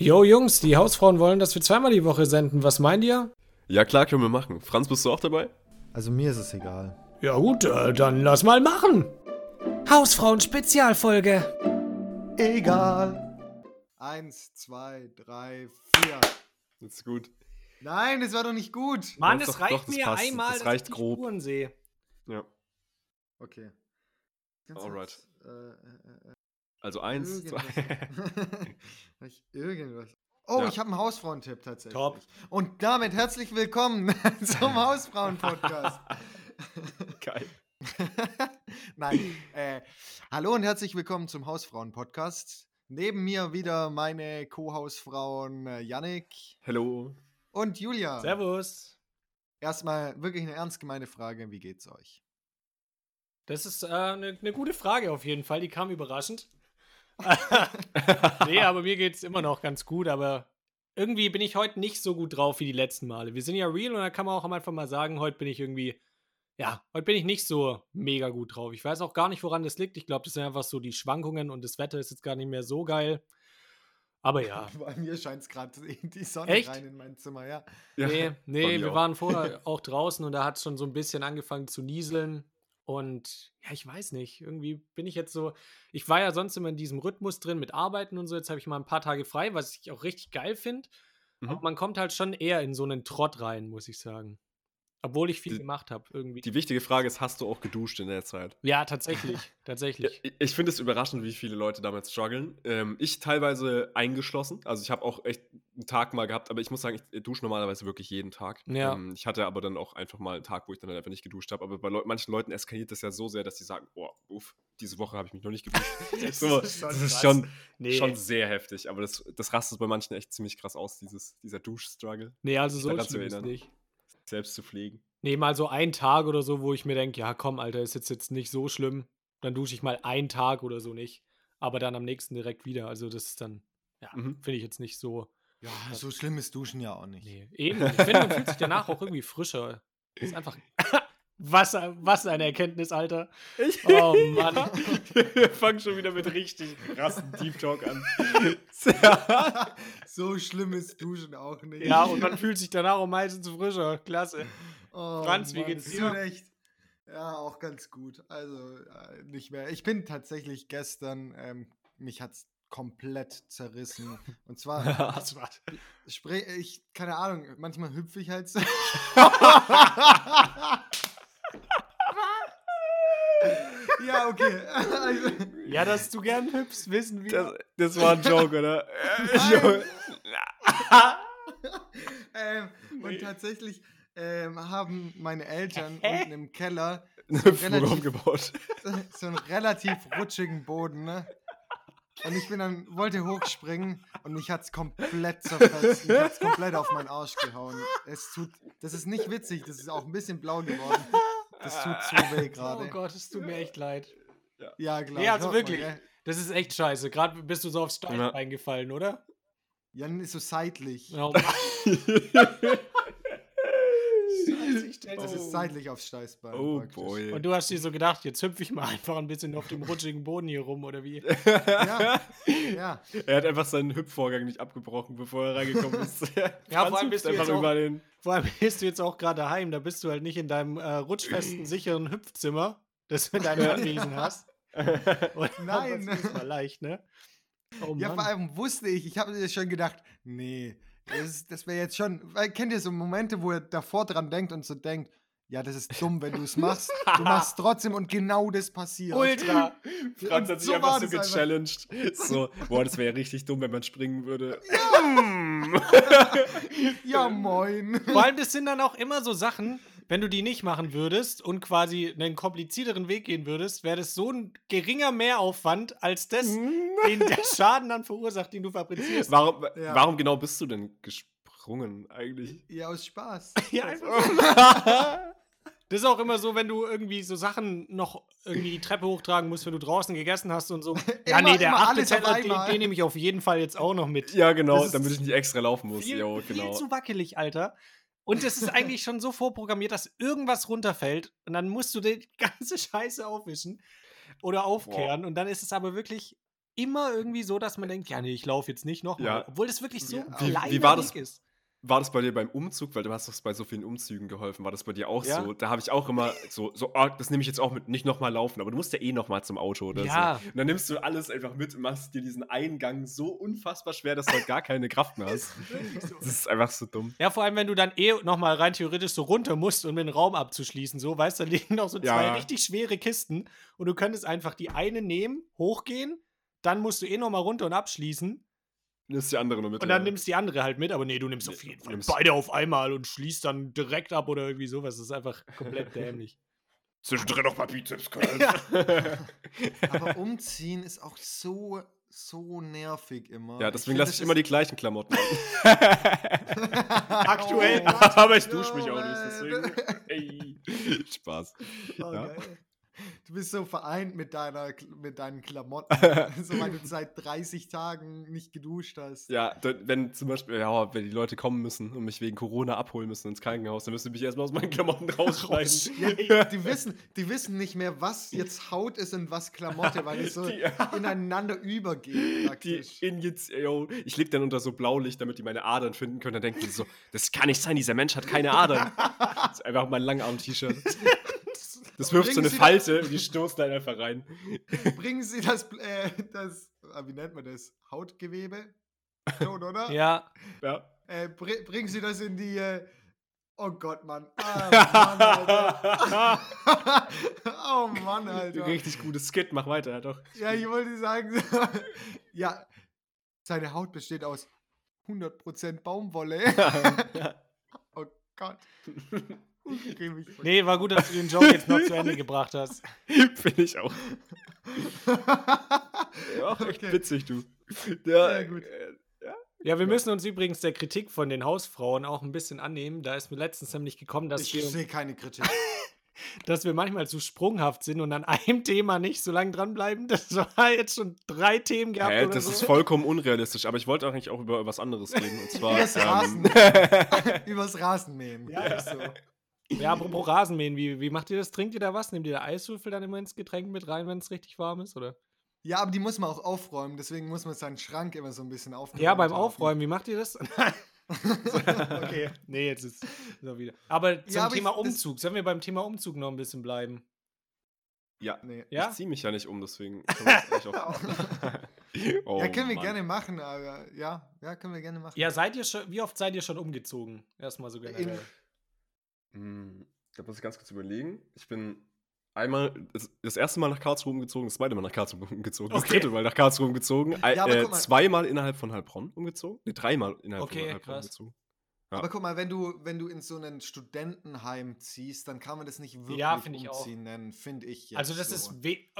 Jo, Jungs, die Hausfrauen wollen, dass wir zweimal die Woche senden. Was meint ihr? Ja, klar, können wir machen. Franz, bist du auch dabei? Also mir ist es egal. Ja, gut, äh, dann lass mal machen. Hausfrauen-Spezialfolge. Egal. Eins, zwei, drei, vier. Das ist gut. Nein, das war doch nicht gut. Mann, doch, reicht doch, das mir passt. einmal, Das dass reicht ich die grob. Spuren sehe. Ja. Okay. Ganz Alright. kurz, Äh, äh, äh, Also eins, irgendwas. zwei. Ich irgendwas. Oh, Ja. ich habe einen Hausfrauentipp tatsächlich. Top. Und damit herzlich willkommen zum Hausfrauen-Podcast. Geil. Nein. Äh, hallo und herzlich willkommen zum Hausfrauen-Podcast. Neben mir wieder meine Co-Hausfrauen äh, Yannick Hello. und Julia. Servus. Erstmal wirklich eine ernst gemeine Frage: Wie geht's euch? Das ist eine äh, ne gute Frage auf jeden Fall. Die kam überraschend. nee, aber mir geht es immer noch ganz gut. Aber irgendwie bin ich heute nicht so gut drauf wie die letzten Male. Wir sind ja real und da kann man auch einfach mal sagen, heute bin ich irgendwie, ja, heute bin ich nicht so mega gut drauf. Ich weiß auch gar nicht, woran das liegt. Ich glaube, das sind einfach so die Schwankungen und das Wetter ist jetzt gar nicht mehr so geil. Aber ja. Bei mir scheint es gerade die Sonne Echt? rein in mein Zimmer, ja. Ja, Nee, nee, wir auch. waren vorher auch draußen und da hat es schon so ein bisschen angefangen zu nieseln. Und ja, ich weiß nicht, irgendwie bin ich jetzt so, ich war ja sonst immer in diesem Rhythmus drin mit Arbeiten und so, jetzt habe ich mal ein paar Tage frei, was ich auch richtig geil finde. Mhm. Aber man kommt halt schon eher in so einen Trott rein, muss ich sagen. Obwohl ich viel Die- gemacht habe, irgendwie. Die wichtige Frage ist, hast du auch geduscht in der Zeit? ja, tatsächlich, tatsächlich. ich ich finde es überraschend, wie viele Leute damit strugglen. Ähm, ich teilweise eingeschlossen. Also ich habe auch echt einen Tag mal gehabt, aber ich muss sagen, ich dusche normalerweise wirklich jeden Tag. Ja. Ähm, ich hatte aber dann auch einfach mal einen Tag, wo ich dann halt einfach nicht geduscht habe. Aber bei Leu manchen Leuten eskaliert das ja so sehr, dass sie sagen, oh, uff, diese Woche habe ich mich noch nicht geduscht. Das ist schon das ist schon, Nee. schon sehr heftig. Aber das, das rastet bei manchen echt ziemlich krass aus, dieses, dieser Duschstruggle. Nee, also so schlimm ist erinnern. nicht. Selbst zu pflegen. Nee, mal so ein Tag oder so, wo ich mir denke, ja komm, Alter, ist jetzt, jetzt nicht so schlimm. Dann dusche ich mal einen Tag oder so nicht. Aber dann am nächsten direkt wieder. Also das ist dann, ja, Mhm. finde ich jetzt nicht so. Ja, so schlimm ist Duschen ja auch nicht. Nee, eben. Ich finde, man fühlt sich danach auch irgendwie frischer. Ist einfach. Was, was eine Erkenntnis, Alter. Oh Mann. Wir fangen schon wieder mit richtig krassen Deep Talk an. so schlimm ist Duschen auch nicht. Ja, und man fühlt sich danach auch meistens frischer. Klasse. Oh, Franz, wie Mann, geht's dir? tut echt. Ja, auch ganz gut. Also äh, nicht mehr. Ich bin tatsächlich gestern, ähm, mich hat's komplett zerrissen. Und zwar, Was war sprich, ich, keine Ahnung, manchmal hüpfe ich halt so. ja, okay. Also, Ja, dass du gern hüpfst, wissen wir. Das, das war ein Joke, oder? Ähm, und tatsächlich ähm, haben meine Eltern Hä? unten im Keller so Hüpfburg relativ, so einen relativ rutschigen Boden, ne? Und ich bin dann, wollte hochspringen und mich hat's komplett zerfetzt. Mich hat's komplett auf meinen Arsch gehauen. Es tut, das ist nicht witzig, das ist auch ein bisschen blau geworden. Das tut so weh Oh gerade. Gott, es tut mir echt leid. ja, klar. Nee, also man, wirklich. gell? Das ist echt scheiße. Gerade bist du so aufs Stein Ja. reingefallen, oder? Jan ist so seitlich. Oh Mann. Scheiße, ich stell Das das ist seitlich aufs Steißbein. Oh praktisch. boy. Und du hast dir so gedacht, jetzt hüpfe ich mal einfach ein bisschen auf dem rutschigen Boden hier rum, oder wie? Ja, ja. Er hat einfach seinen Hüpfvorgang nicht abgebrochen, bevor er reingekommen ist. Ja, vor allem bist du jetzt auch- den. Vor allem bist du jetzt auch gerade daheim, da bist du halt nicht in deinem äh, rutschfesten, sicheren Hüpfzimmer, das du in deinem Anwesen hast. Und Nein. Das ist mal leicht, ne? Oh Ja, vor allem wusste ich, ich habe mir schon gedacht, nee, das, das wäre jetzt schon, weil kennt ihr so Momente, wo ihr davor dran denkt und so denkt, ja, das ist dumm, wenn du es machst. Du machst trotzdem und genau das passiert. Ultra. Franz Und hat sich so einfach so das einfach. gechallenged. So, boah, das wäre richtig dumm, wenn man springen würde. Ja, moin. Vor allem, das sind dann auch immer so Sachen, wenn du die nicht machen würdest und quasi einen komplizierteren Weg gehen würdest, wäre das so ein geringer Mehraufwand als das, den der Schaden dann verursacht, den du fabrizierst. Warum, Ja. warum genau bist du denn gesprungen eigentlich? Ja, aus Spaß. Ja, einfach. Das ist auch immer so, wenn du irgendwie so Sachen noch irgendwie die Treppe hochtragen musst, wenn du draußen gegessen hast und so. ja, Immer- nee, der achte Teller, den, den nehme ich auf jeden Fall jetzt auch noch mit. Ja, genau, damit ich nicht extra laufen muss. Viel, Jo, viel genau. zu wackelig, Alter. Und es ist eigentlich schon so vorprogrammiert, dass irgendwas runterfällt und dann musst du die ganze Scheiße aufwischen oder aufkehren und dann ist es aber wirklich, immer irgendwie so, dass man denkt, ja, nee, ich laufe jetzt nicht nochmal. Ja. Obwohl das wirklich so Ja, ein wie- wie kleiner war das- Weg ist. War das bei dir beim Umzug, weil du hast doch bei so vielen Umzügen geholfen, war das bei dir auch Ja. so? Da habe ich auch immer so, so ah, das nehme ich jetzt auch mit, nicht nochmal laufen, aber du musst ja eh nochmal zum Auto oder Ja. so. Und dann nimmst du alles einfach mit und machst dir diesen Eingang so unfassbar schwer, dass du halt gar keine Kraft mehr hast. Das ist einfach so dumm. Ja, vor allem, wenn du dann eh nochmal rein theoretisch so runter musst, um den Raum abzuschließen, so, weißt du, da liegen noch so zwei Ja. richtig schwere Kisten und du könntest einfach die eine nehmen, hochgehen, dann musst du eh nochmal runter und abschließen Nimmst die andere nur mit. und dann ja. nimmst die andere halt mit, aber nee, du nimmst Nee, auf jeden Fall beide auf einmal und schließt dann direkt ab oder irgendwie sowas. Das ist einfach komplett dämlich. Zwischendrin noch mal Bizeps. Ja. Aber umziehen ist auch so, so nervig immer. Ja, deswegen lasse ich immer die gleichen Klamotten an. Aktuell. Oh. Aber ich dusche mich auch nicht, deswegen. Ey. Spaß. Oh, Ja. geil. Du bist so vereint mit, deiner, mit deinen Klamotten. so weil du seit 30 Tagen nicht geduscht hast. Ja, wenn zum Beispiel, ja, wenn die Leute kommen müssen und mich wegen Corona abholen müssen ins Krankenhaus, dann müssen sie mich erstmal aus meinen Klamotten rausschneiden. Ja, die, wissen, die wissen nicht mehr, was jetzt Haut ist und was Klamotte, weil es so Die- ineinander übergeht Die praktisch. Injiz yo, ich leg dann unter so Blaulicht, damit die meine Adern finden können. Dann denken die so, das kann nicht sein, dieser Mensch hat keine Adern. Das ist einfach mein Langarm-T-Shirt. Das wirft so eine Falte und die stoßen dann einfach rein. Bringen Sie das, äh, das ah, wie nennt man das? Hautgewebe? Schon, oder? Ja, Ja. Äh, br bringen Sie das in die. Äh, oh Gott, Mann. Ah, Mann, Alter. oh Mann, Alter. Richtig gutes Skit, mach weiter, ja doch. Ja, ich wollte sagen, ja, seine Haut besteht aus 100% Baumwolle. oh Gott. Nee, war gut, dass du den Joke jetzt noch zu Ende gebracht hast. Finde ich auch. Ja, echt Okay. witzig, du. Ja, Sehr gut. äh, Ja, wir müssen uns übrigens der Kritik von den Hausfrauen auch ein bisschen annehmen. Da ist mir letztens nämlich gekommen, dass, Ich wir, sehe keine Kritik. dass wir manchmal zu sprunghaft sind und an einem Thema nicht so lange dranbleiben. Das war jetzt schon drei Themen gehabt. Hä, das so. ist vollkommen unrealistisch, aber ich wollte eigentlich auch über was anderes reden. Und zwar. Übers Rasen. ähm, Übers Rasenmähen. Ja, ist so. Ja, apropos Rasenmähen, wie, wie macht ihr das? Trinkt ihr da was? Nehmt ihr da Eiswürfel dann immer ins Getränk mit rein, wenn es richtig warm ist? Oder? Ja, aber die muss man auch aufräumen, deswegen muss man seinen Schrank immer so ein bisschen aufräumen. Ja, beim Aufräumen, wie macht ihr das? okay, nee, jetzt ist so wieder. Aber zum Ja, aber Thema ich- Umzug, sollen wir beim Thema Umzug noch ein bisschen bleiben? ja, Nee. Ja? ich ziehe mich ja nicht um, deswegen. oh, ja, können wir Mann. gerne machen, aber ja, ja, können wir gerne machen. Ja, seid ihr schon, wie oft seid ihr schon umgezogen? Erstmal so generell. Hm, Da muss ich ganz kurz überlegen. Ich bin einmal das, das erste Mal nach Karlsruhe umgezogen, das zweite Mal nach Karlsruhe umgezogen, das Okay. dritte Mal nach Karlsruhe umgezogen, Ja, äh, zweimal innerhalb von Heilbronn umgezogen, ne, dreimal innerhalb Okay, von Heilbronn krass. umgezogen. Ja. Aber guck mal, wenn du, wenn du in so ein Studentenheim ziehst, dann kann man das nicht wirklich Ja, umziehen nennen, finde ich jetzt Also das so. ist äh,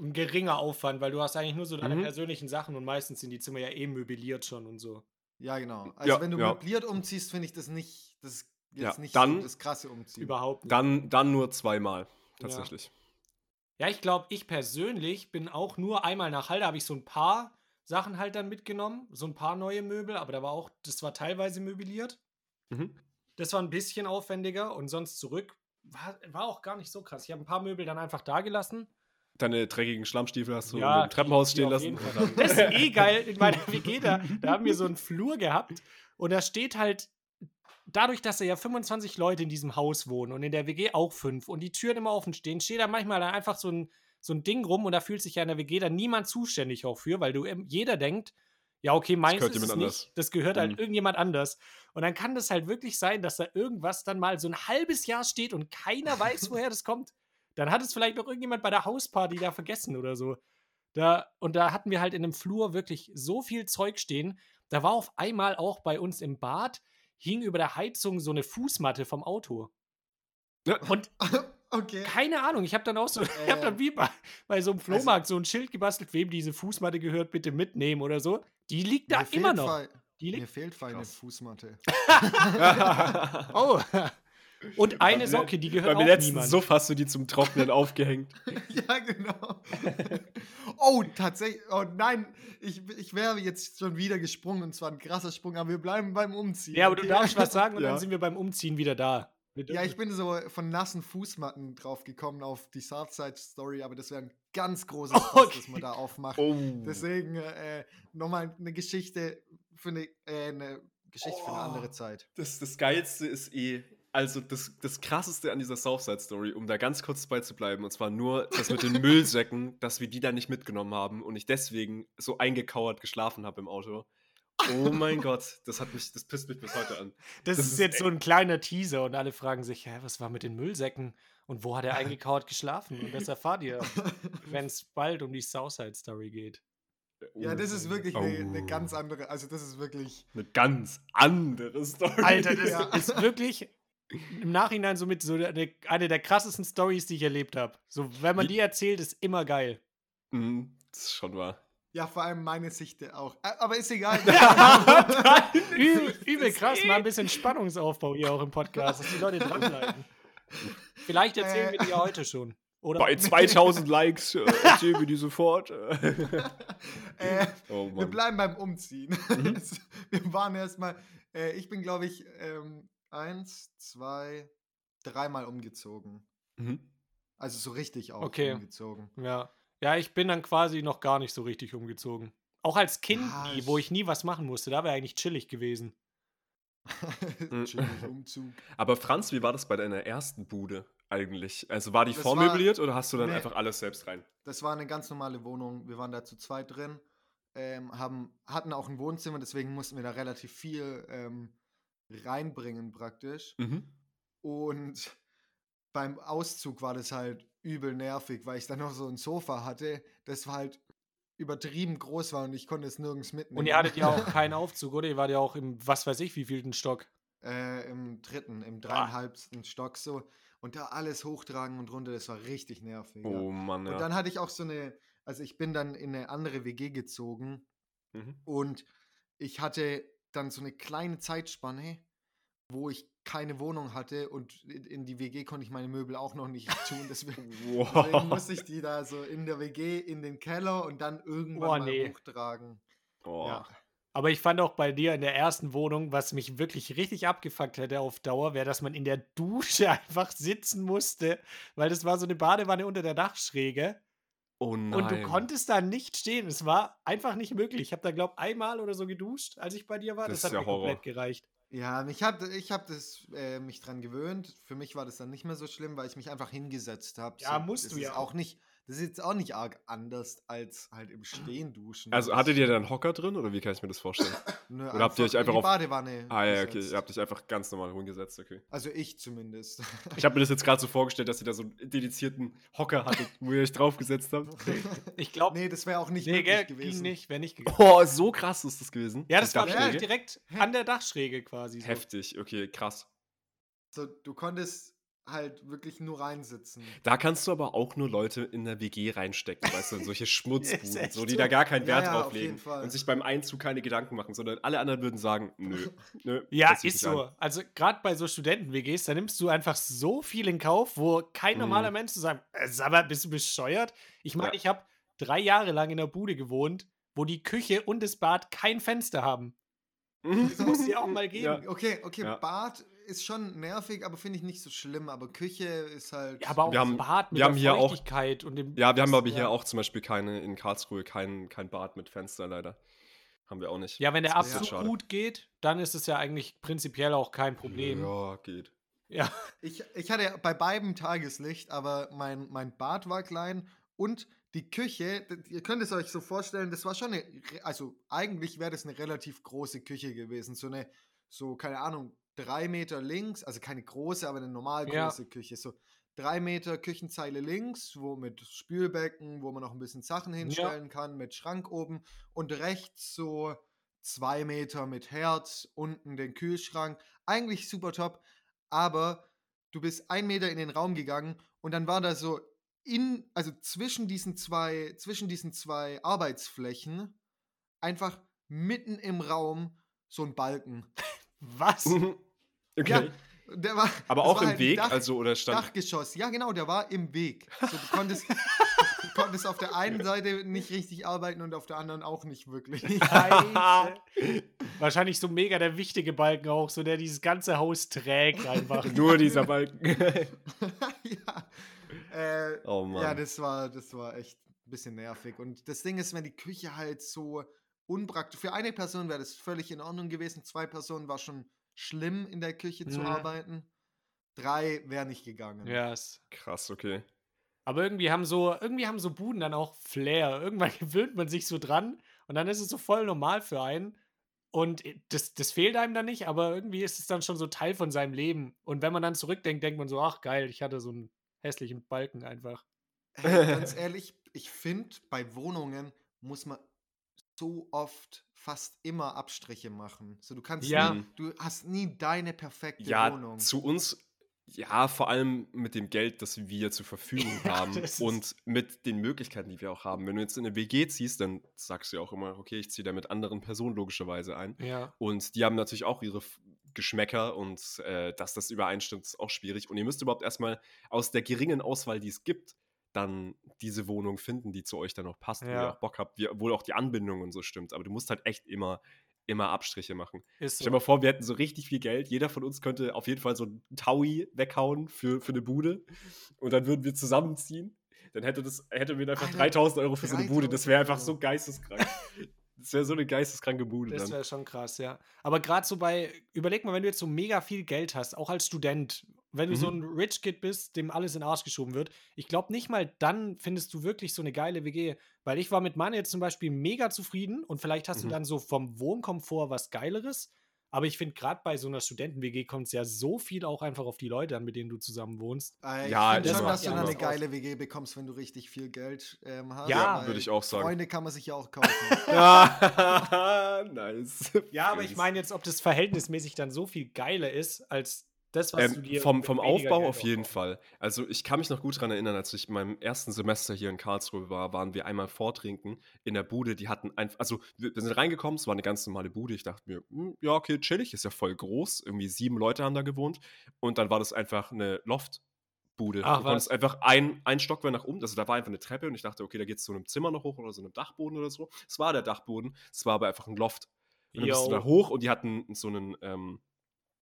ein geringer Aufwand, weil du hast eigentlich nur so deine Mhm. persönlichen Sachen und meistens sind die Zimmer ja eh möbliert schon und so. Ja, genau. Also Ja, wenn du ja. möbliert umziehst, finde ich das nicht, das jetzt Ja, nicht dann- so das krasse Umziehen. Überhaupt nicht. Dann, dann nur zweimal, tatsächlich. Ja, ich glaube, ich persönlich bin auch nur einmal nach Halle, habe ich so ein paar Sachen halt dann mitgenommen, so ein paar neue Möbel, aber da war auch, das war teilweise möbliert. Mhm. Das war ein bisschen aufwendiger und sonst zurück war, war auch gar nicht so krass. Ich habe ein paar Möbel dann einfach da gelassen. Deine dreckigen Schlammstiefel hast du Ja, im Treppenhaus stehen lassen. Das ist eh geil. In meiner WG, da, da haben wir so einen Flur gehabt und da steht halt, dadurch, dass da ja 25 Leute in diesem Haus wohnen und in der WG auch fünf und die Türen immer offen stehen, steht da manchmal dann einfach so ein, so ein Ding rum und da fühlt sich ja in der WG dann niemand zuständig auch für, weil du jeder denkt, ja, okay, meins gehört ist es nicht, anders. das gehört halt Mhm. irgendjemand anders. Und dann kann das halt wirklich sein, dass da irgendwas dann mal so ein halbes Jahr steht und keiner weiß, woher das kommt. Dann hat es vielleicht noch irgendjemand bei der Hausparty da vergessen oder so. Da, und da hatten wir halt in dem Flur wirklich so viel Zeug stehen. Da war auf einmal auch bei uns im Bad, hing über der Heizung so eine Fußmatte vom Auto. Und okay. keine Ahnung, ich habe dann auch so, ich habe dann wie bei, bei so einem Flohmarkt so ein Schild gebastelt, wem diese Fußmatte gehört, bitte mitnehmen oder so. Die liegt da immer noch. Fall- Mir fehlt Fall eine Krass. Fußmatte. Oh. Und eine Beim Socke, die gehört Beim auch letzten niemand. Suff hast du die zum Trocknen aufgehängt. ja, genau. oh, tatsächlich. Oh nein, ich, ich wäre jetzt schon wieder gesprungen und zwar ein krasser Sprung, aber wir bleiben beim Umziehen. Ja, aber du darfst was sagen und Ja. dann sind wir beim Umziehen wieder da. Ja, ich bin so von nassen Fußmatten drauf gekommen auf die Southside Story, aber das wäre ein ganz großes Fass, Okay. das man da aufmacht. Oh. Deswegen äh, nochmal eine Geschichte für eine, äh, eine Geschichte für eine Oh. andere Zeit. Das, das Geilste ist eh, also das, das Krasseste an dieser Southside-Story, um da ganz kurz bei zu bleiben, und zwar nur das mit den Müllsäcken, dass wir die da nicht mitgenommen haben und ich deswegen so eingekauert geschlafen habe im Auto. Oh mein Gott, das hat mich, das pisst mich bis heute an. Das, Das ist ist jetzt so ein kleiner Teaser und alle fragen sich, hä, was war mit den Müllsäcken und wo hat er eingekauert geschlafen? Und das erfahrt ihr, wenn es bald um die Southside Story geht. Ja, das ist wirklich eine, Oh. ganz andere, also das ist wirklich, Eine ganz andere Story. Alter, das Ja. ist wirklich im Nachhinein somit so eine, eine der krassesten Stories, die ich erlebt habe. So, wenn man die erzählt, ist immer geil. Mhm, das ist schon wahr. ja, vor allem meine Sicht auch. Aber ist egal. Übel, übel krass, mal ein bisschen Spannungsaufbau hier auch im Podcast, dass die Leute dranbleiben. Vielleicht erzählen wir die ja heute schon. Oder? Bei 2000 Likes äh, erzählen wir die sofort. äh, oh wir bleiben beim Umziehen. Mhm. Wir waren erstmal, äh, ich bin glaube ich ähm, eins, zwei, dreimal umgezogen. Mhm. Also so richtig auch Okay. umgezogen. Ja. ja, ich bin dann quasi noch gar nicht so richtig umgezogen. Auch als Kind, Ja, nie, wo ich- nie was machen musste, da wäre eigentlich chillig gewesen. Mhm. Chillig Umzug. Aber Franz, wie war das bei deiner ersten Bude eigentlich? Also war die Das vormöbliert oder hast du dann Nee. einfach alles selbst rein? Das war eine ganz normale Wohnung. Wir waren da zu zweit drin, ähm, haben, hatten auch ein Wohnzimmer, deswegen mussten wir da relativ viel ähm, reinbringen praktisch. Mhm. Und beim Auszug war das halt übel nervig, weil ich dann noch so ein Sofa hatte, das war halt übertrieben groß war und ich konnte es nirgends mitnehmen. Und ihr hattet ja auch keinen Aufzug, oder? Ihr wart ja auch im, was weiß ich, wievielten Stock. äh, im dritten, im dreieinhalbsten Stock so. Und da alles hochtragen und runter, das war richtig nervig. ja. Oh Mann, Und ja. dann hatte ich auch so eine, also ich bin dann in eine andere WG gezogen Mhm. und ich hatte dann so eine kleine Zeitspanne, wo ich keine Wohnung hatte und in die WG konnte ich meine Möbel auch noch nicht tun. Deswegen, deswegen Wow. musste ich die da so in der WG in den Keller und dann irgendwann Boah, mal nee. hochtragen. Oh. Ja. Aber ich fand auch bei dir in der ersten Wohnung, was mich wirklich richtig abgefuckt hätte auf Dauer, wäre, dass man in der Dusche einfach sitzen musste, weil das war so eine Badewanne unter der Dachschräge oh nein. und du konntest da nicht stehen. Es war einfach nicht möglich. Ich habe da, glaube ich, einmal oder so geduscht, als ich bei dir war. Das Das, hat ja mir Horror. komplett gereicht. Ja, ich habe das äh, mich dran gewöhnt. Für mich war das dann nicht mehr so schlimm, weil ich mich einfach hingesetzt habe. Ja, musst das du ist ja auch nicht. Das ist jetzt auch nicht arg anders als halt im Stehen duschen. Also Das- hattet ihr dann Hocker drin oder wie kann ich mir das vorstellen? Nö, oder habt ihr euch einfach in die auf- Badewanne? ah ja, okay, ihr habt dich einfach ganz normal hingesetzt, okay. Also ich zumindest. Ich habe mir das jetzt gerade so vorgestellt, dass ihr da so einen dedizierten Hocker hattet, wo ihr euch draufgesetzt habt. Ich glaube, nee, das wäre auch nicht nee, möglich gell, gewesen. ging nicht, wäre nicht gegangen. Oh, so krass ist das gewesen. Ja, das Die war direkt an der Dachschräge quasi. So. Heftig, okay, krass. So, du konntest halt wirklich nur reinsitzen. Da kannst du aber auch nur Leute in der WG reinstecken, weißt du, in solche Schmutzbuden, so, die so. da gar keinen Ja, Wert ja, drauf auf jeden legen und sich beim Einzug keine Gedanken machen, sondern alle anderen würden sagen, nö, nö. Ja, ist so. an. Also gerade bei so Studenten-WGs, da nimmst du einfach so viel in Kauf, wo kein Mhm. normaler Mensch zu sagen, äh, sag mal, bist du bescheuert? Ich meine, Ja. ich habe drei Jahre lang in der Bude gewohnt, wo die Küche und das Bad kein Fenster haben. Das muss dir auch mal geben. Ja. Okay, okay, Ja. Bad ist schon nervig, aber finde ich nicht so schlimm. Aber Küche ist halt. Ja, aber auch Wir haben- Bad mit wir haben der hier auch- Feuchtigkeit und dem. Ja, wir haben aber Ja. hier auch zum Beispiel keine, in Karlsruhe kein, kein Bad mit Fenster leider. Haben wir auch nicht. Ja, wenn der Das ist Abzug gut geht, dann ist es ja eigentlich prinzipiell auch kein Problem. Ja, geht. Ja. Ich, ich hatte bei beiden Tageslicht, aber mein, mein Bad war klein und die Küche, ihr könnt es euch so vorstellen, das war schon eine, also eigentlich wäre das eine relativ große Küche gewesen. So eine, so, keine Ahnung, drei Meter links, also keine große, aber eine normal Ja. große Küche. So drei Meter Küchenzeile links, wo mit Spülbecken, wo man noch ein bisschen Sachen hinstellen kann, mit Schrank oben und rechts so zwei Meter mit Herd, unten den Kühlschrank. Eigentlich super top, aber du bist ein Meter in den Raum gegangen und dann war da so in, also zwischen diesen zwei, zwischen diesen zwei Arbeitsflächen einfach mitten im Raum so ein Balken. Was? okay. Ja, Der war, Aber auch war im halt Weg, Dach, also oder stand. Dachgeschoss. Ja, genau, der war im Weg. So, du, konntest, du konntest auf der einen Seite nicht richtig arbeiten und auf der anderen auch nicht wirklich. Wahrscheinlich so mega der wichtige Balken auch, so der dieses ganze Haus trägt einfach. Nur dieser Balken. ja. Äh, oh Mann. ja, das war, das war echt ein bisschen nervig. Und das Ding ist, wenn die Küche halt so unpraktisch. Für eine Person wäre das völlig in Ordnung gewesen. Zwei Personen war schon schlimm, in der Küche zu Mhm. arbeiten. Drei wäre nicht gegangen. Ja, es- Krass, okay. aber irgendwie haben so, irgendwie haben so Buden dann auch Flair. Irgendwann gewöhnt man sich so dran und dann ist es so voll normal für einen. Und das, das fehlt einem dann nicht, aber irgendwie ist es dann schon so Teil von seinem Leben. Und wenn man dann zurückdenkt, denkt man so, ach geil, ich hatte so einen hässlichen Balken einfach. Hey, ganz ehrlich, ich finde, bei Wohnungen muss man so oft fast immer Abstriche machen. So, du kannst Ja. nie, du hast nie deine perfekte Ja, Wohnung. zu uns, ja, vor allem mit dem Geld, das wir zur Verfügung haben und mit den Möglichkeiten, die wir auch haben. Wenn du jetzt in eine WG ziehst, dann sagst du ja auch immer, okay, ich ziehe da mit anderen Personen logischerweise ein. Ja. Und die haben natürlich auch ihre Geschmäcker und äh, dass das übereinstimmt, ist auch schwierig. Und ihr müsst überhaupt erstmal aus der geringen Auswahl, die es gibt, dann diese Wohnung finden, die zu euch dann auch passt, wo Ja. ihr auch Bock habt, wie, wo auch die Anbindung und so stimmt. Aber du musst halt echt immer, immer Abstriche machen. Ist Stell so. dir mal vor, wir hätten so richtig viel Geld. Jeder von uns könnte auf jeden Fall so ein Taui weghauen für, für eine Bude. Und dann würden wir zusammenziehen. Dann hätte, das, hätten wir einfach Alter, 3000 Euro für so eine Bude. Das wäre einfach 3000 so geisteskrank. Das wäre so eine geisteskranke Bude Das wäre schon krass, ja. Aber gerade so bei, überleg mal, wenn du jetzt so mega viel Geld hast, auch als Student, wenn du so Mhm. ein Rich Kid bist, dem alles in den Arsch geschoben wird, ich glaube nicht mal dann findest du wirklich so eine geile WG. Weil ich war mit meiner jetzt zum Beispiel mega zufrieden und vielleicht hast du Mhm. dann so vom Wohnkomfort was Geileres. Aber ich finde, gerade bei so einer Studenten-WG kommt es ja so viel auch einfach auf die Leute an, mit denen du zusammen wohnst. Äh, ich Ja, finde das schon, dass du ja eine geile WG bekommst, wenn du richtig viel Geld ähm, hast. Ja, würde ich auch sagen. Freunde kann man sich ja auch kaufen. Ah, nice. Ja, aber ich meine jetzt, ob das verhältnismäßig dann so viel geiler ist, als das, was du Ähm, dir vom vom Aufbau Geld auf jeden aufbaust. Fall. Also ich kann mich noch gut daran erinnern, als ich in meinem ersten Semester hier in Karlsruhe war, waren wir einmal vortrinken in der Bude. Die hatten einfach, also wir, sind reingekommen, es war eine ganz normale Bude. Ich dachte mir, hm, ja, okay, chillig, ist ja voll groß. Irgendwie sieben Leute haben da gewohnt. Und dann war das einfach eine Loftbude. Ach, du konntest einfach ein, ein Stockwerk nach oben, also da war einfach eine Treppe und ich dachte, okay, da geht es zu einem Zimmer noch hoch oder so einem Dachboden oder so. Es war der Dachboden, es war aber einfach ein Loft. Und dann bist du da hoch und die hatten so einen, ähm,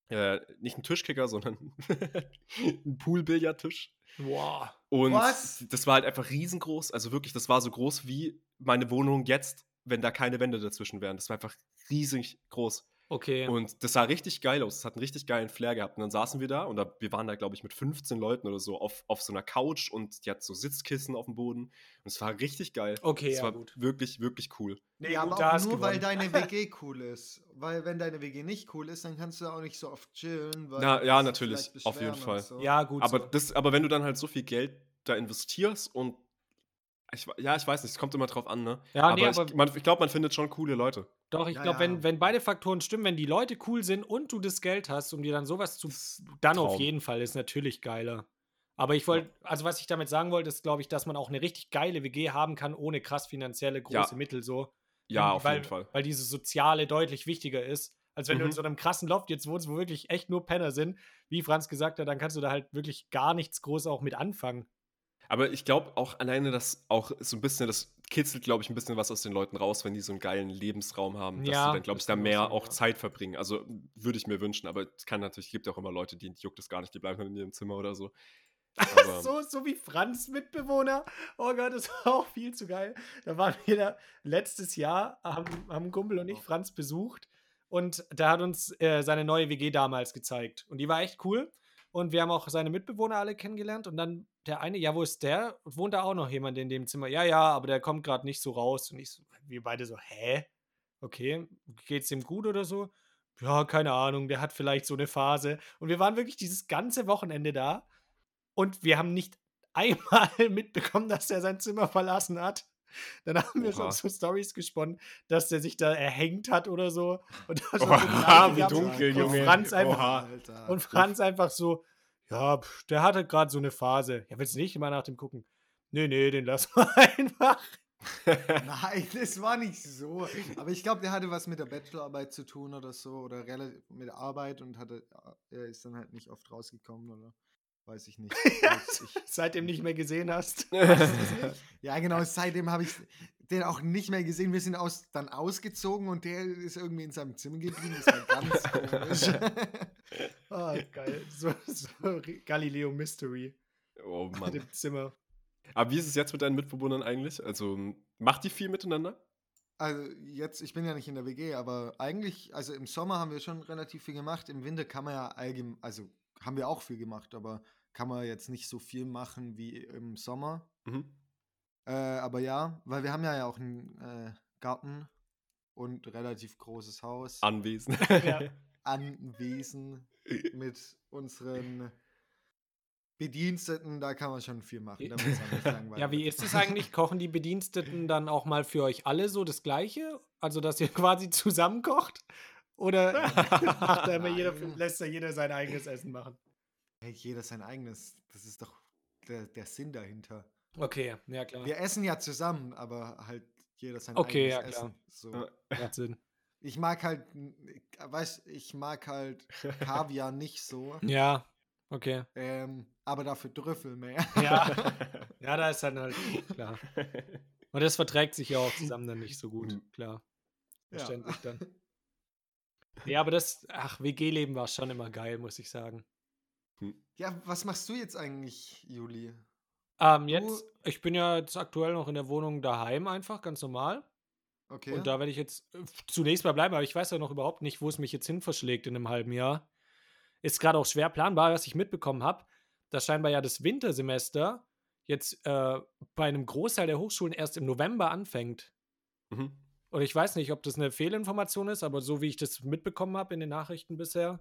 äh, nicht einen Tischkicker, sondern einen Poolbillardtisch. Wow. Und Was? das war halt einfach riesengroß. Also wirklich, das war so groß wie meine Wohnung jetzt, wenn da keine Wände dazwischen wären. Das war einfach riesig groß. Okay. Und das sah richtig geil aus. Das hat einen richtig geilen Flair gehabt. Und dann saßen wir da und da, wir waren da, glaube ich, mit 15 Leuten oder so auf, auf so einer Couch und die hat so Sitzkissen auf dem Boden. Und es war richtig geil. Okay, Es ja, war gut. wirklich, wirklich cool. Nee, ja, aber auch nur, weil gewonnen. deine WG cool ist. Weil wenn deine WG nicht cool ist, dann kannst du auch nicht so oft chillen. Weil Ja, natürlich, auf jeden Fall. So. Ja, gut. Aber, so. das, aber wenn du dann halt so viel Geld da investierst und ich, ja, ich weiß nicht, es kommt immer drauf an, ne? Ja, aber nee, ich, aber- ich glaube, man findet schon coole Leute. Doch, ich Ja, glaube, ja. wenn, wenn beide Faktoren stimmen, wenn die Leute cool sind und du das Geld hast, um dir dann sowas zu. Dann auf Traum. jeden Fall ist natürlich geiler. Aber ich wollte, also was ich damit sagen wollte, ist, glaube ich, dass man auch eine richtig geile WG haben kann, ohne krass finanzielle große Ja. Mittel so. Ja, auf weil, jeden Fall. Weil dieses Soziale deutlich wichtiger ist, als wenn du in Mhm. so einem krassen Loft jetzt wohnst, wo wirklich echt nur Penner sind. Wie Franz gesagt hat, dann kannst du da halt wirklich gar nichts groß auch mit anfangen. Aber ich glaube auch alleine, dass auch so ein bisschen, das kitzelt, glaube ich, ein bisschen was aus den Leuten raus, wenn die so einen geilen Lebensraum haben, dass Ja, sie dann, glaube ich, da mehr auch. Zeit verbringen. Also würde ich mir wünschen, aber es kann natürlich, gibt ja auch immer Leute, die juckt es gar nicht, die bleiben dann in ihrem Zimmer oder so. So, so wie Franz Mitbewohner. Oh Gott, das war auch viel zu geil. Da waren wir da letztes Jahr, haben, haben Kumpel und ich Franz besucht und da hat uns äh, seine neue WG damals gezeigt. Und die war echt cool. Und wir haben auch seine Mitbewohner alle kennengelernt. Und dann der eine, ja, wo ist der? Und wohnt da auch noch jemand in dem Zimmer? Ja, ja, aber der kommt gerade nicht so raus. Und ich so, wir beide so, hä? Okay, geht's dem gut oder so? Ja, keine Ahnung, der hat vielleicht so eine Phase. Und wir waren wirklich dieses ganze Wochenende da und wir haben nicht einmal mitbekommen, dass er sein Zimmer verlassen hat. Dann haben wir schon Oha. so Stories gesponnen, dass der sich da erhängt hat oder so. Und, da schon so Oha, Leiche wie dunkel, Junge. Franz einfach, Oha. Und Franz einfach so, ja, pff, der hatte gerade so eine Phase. Ja, willst du nicht mal nach dem gucken? Nee, nee, den lassen wir einfach. Nein, das war nicht so. Aber ich glaube, der hatte was mit der Bachelorarbeit zu tun oder so. Oder mit Arbeit und hatte, er ist dann halt nicht oft rausgekommen oder weiß ich nicht. Weiß ich, Seitdem nicht mehr gesehen hast. ja, genau, seitdem habe ich den auch nicht mehr gesehen. Wir sind aus, dann ausgezogen und der ist irgendwie in seinem Zimmer geblieben. Das war ganz komisch. Ah, geil. So, so Galileo Mystery oh in Mann. dem Zimmer. Aber wie ist es jetzt mit deinen Mitbewohnern eigentlich? Also, macht die viel miteinander? Also jetzt, ich bin ja nicht in der WG, aber eigentlich, also im Sommer haben wir schon relativ viel gemacht. Im Winter kann man ja allgemein, also haben wir auch viel gemacht, aber kann man jetzt nicht so viel machen wie im Sommer. Mhm. Äh, aber ja, weil wir haben ja ja auch einen äh, Garten und relativ großes Haus. Anwesend. Ja. Anwesen mit unseren Bediensteten, da kann man schon viel machen. Ja, wie ist es eigentlich? Kochen die Bediensteten dann auch mal für euch alle so das Gleiche? Also, dass ihr quasi zusammen kocht? Oder macht da immer jeder, lässt da jeder sein eigenes Essen machen? Hey, jeder sein eigenes. Das ist doch der, der Sinn dahinter. Okay, ja klar. Wir essen ja zusammen, aber halt jeder sein Okay, ja, eigenes klar. Essen. So. Ja. Macht Sinn. Ich mag halt, weißt ich mag halt Kaviar nicht so, Ja, okay. ähm, aber dafür Trüffel mehr. Ja, ja, da ist dann halt klar. Und das verträgt sich ja auch zusammen dann nicht so gut, Mhm. klar. Ja. Verständlich dann. Ja, aber das, ach, WG-Leben war schon immer geil, muss ich sagen. Ja, was machst du jetzt eigentlich, Juli? Ähm, jetzt, ich bin ja jetzt aktuell noch in der Wohnung daheim einfach, ganz normal. Okay. Und da werde ich jetzt äh, zunächst mal bleiben, aber ich weiß ja noch überhaupt nicht, wo es mich jetzt hin verschlägt in einem halben Jahr. Ist gerade auch schwer planbar, was ich mitbekommen habe, dass scheinbar ja das Wintersemester jetzt äh, bei einem Großteil der Hochschulen erst im November anfängt. Mhm. Und ich weiß nicht, ob das eine Fehlinformation ist, aber so wie ich das mitbekommen habe in den Nachrichten bisher.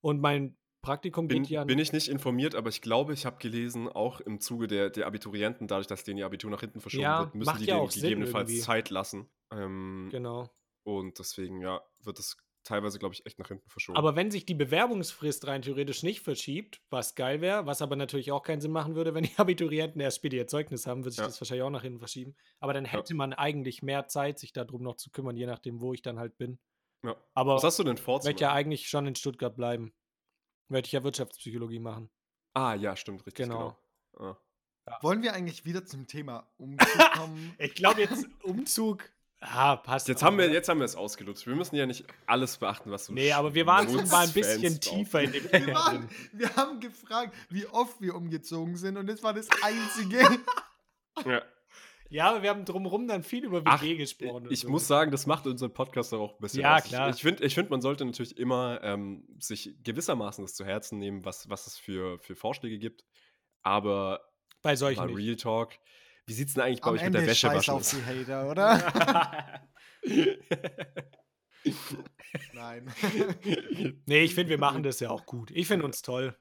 Und mein Praktikum Bin, geht ja. bin ich nicht informiert, aber ich glaube, ich habe gelesen, auch im Zuge der, der Abiturienten, dadurch, dass denen ihr Abitur nach hinten verschoben Ja, wird, müssen die ja denen gegebenenfalls irgendwie. Zeit lassen. Ähm, genau. Und deswegen, ja, wird es teilweise, glaube ich, echt nach hinten verschoben. Aber wenn sich die Bewerbungsfrist rein theoretisch nicht verschiebt, was geil wäre, was aber natürlich auch keinen Sinn machen würde, wenn die Abiturienten erst später ihr Zeugnis haben, würde sich Ja. das wahrscheinlich auch nach hinten verschieben. Aber dann Ja. hätte man eigentlich mehr Zeit, sich darum noch zu kümmern, je nachdem, wo ich dann halt bin. ja. Aber Was hast du denn vor? ich werde ja eigentlich schon in Stuttgart bleiben. Werde ich ja Wirtschaftspsychologie machen. ah, ja, stimmt, richtig. Genau. Genau. Ah. Wollen wir eigentlich wieder zum Thema Umzug kommen? Ich glaube jetzt Umzug. Ah, passt. Jetzt haben, wir, oder? jetzt haben wir es ausgelutscht. Wir müssen ja nicht alles beachten, was du Nee, aber wir waren schon mal ein bisschen drauf. tiefer in dem Wir, Thema waren, drin. wir haben gefragt, wie oft wir umgezogen sind und das war das Einzige. Ja. Ja, aber wir haben drumherum dann viel über Ach, WG gesprochen. und Ich so. muss sagen, das macht unseren Podcast auch ein bisschen Ja, aus. klar. Ich, ich finde, ich find, man sollte natürlich immer ähm, sich gewissermaßen das zu Herzen nehmen, was, was es für, für Vorschläge gibt. Aber bei solchen mal. Real Talk. Wie sieht es denn eigentlich bei Am euch mit der Ende Wäsche scheiß auf die Hater, oder? Nein. Nee, ich finde, wir machen das ja auch gut. Ich finde uns toll.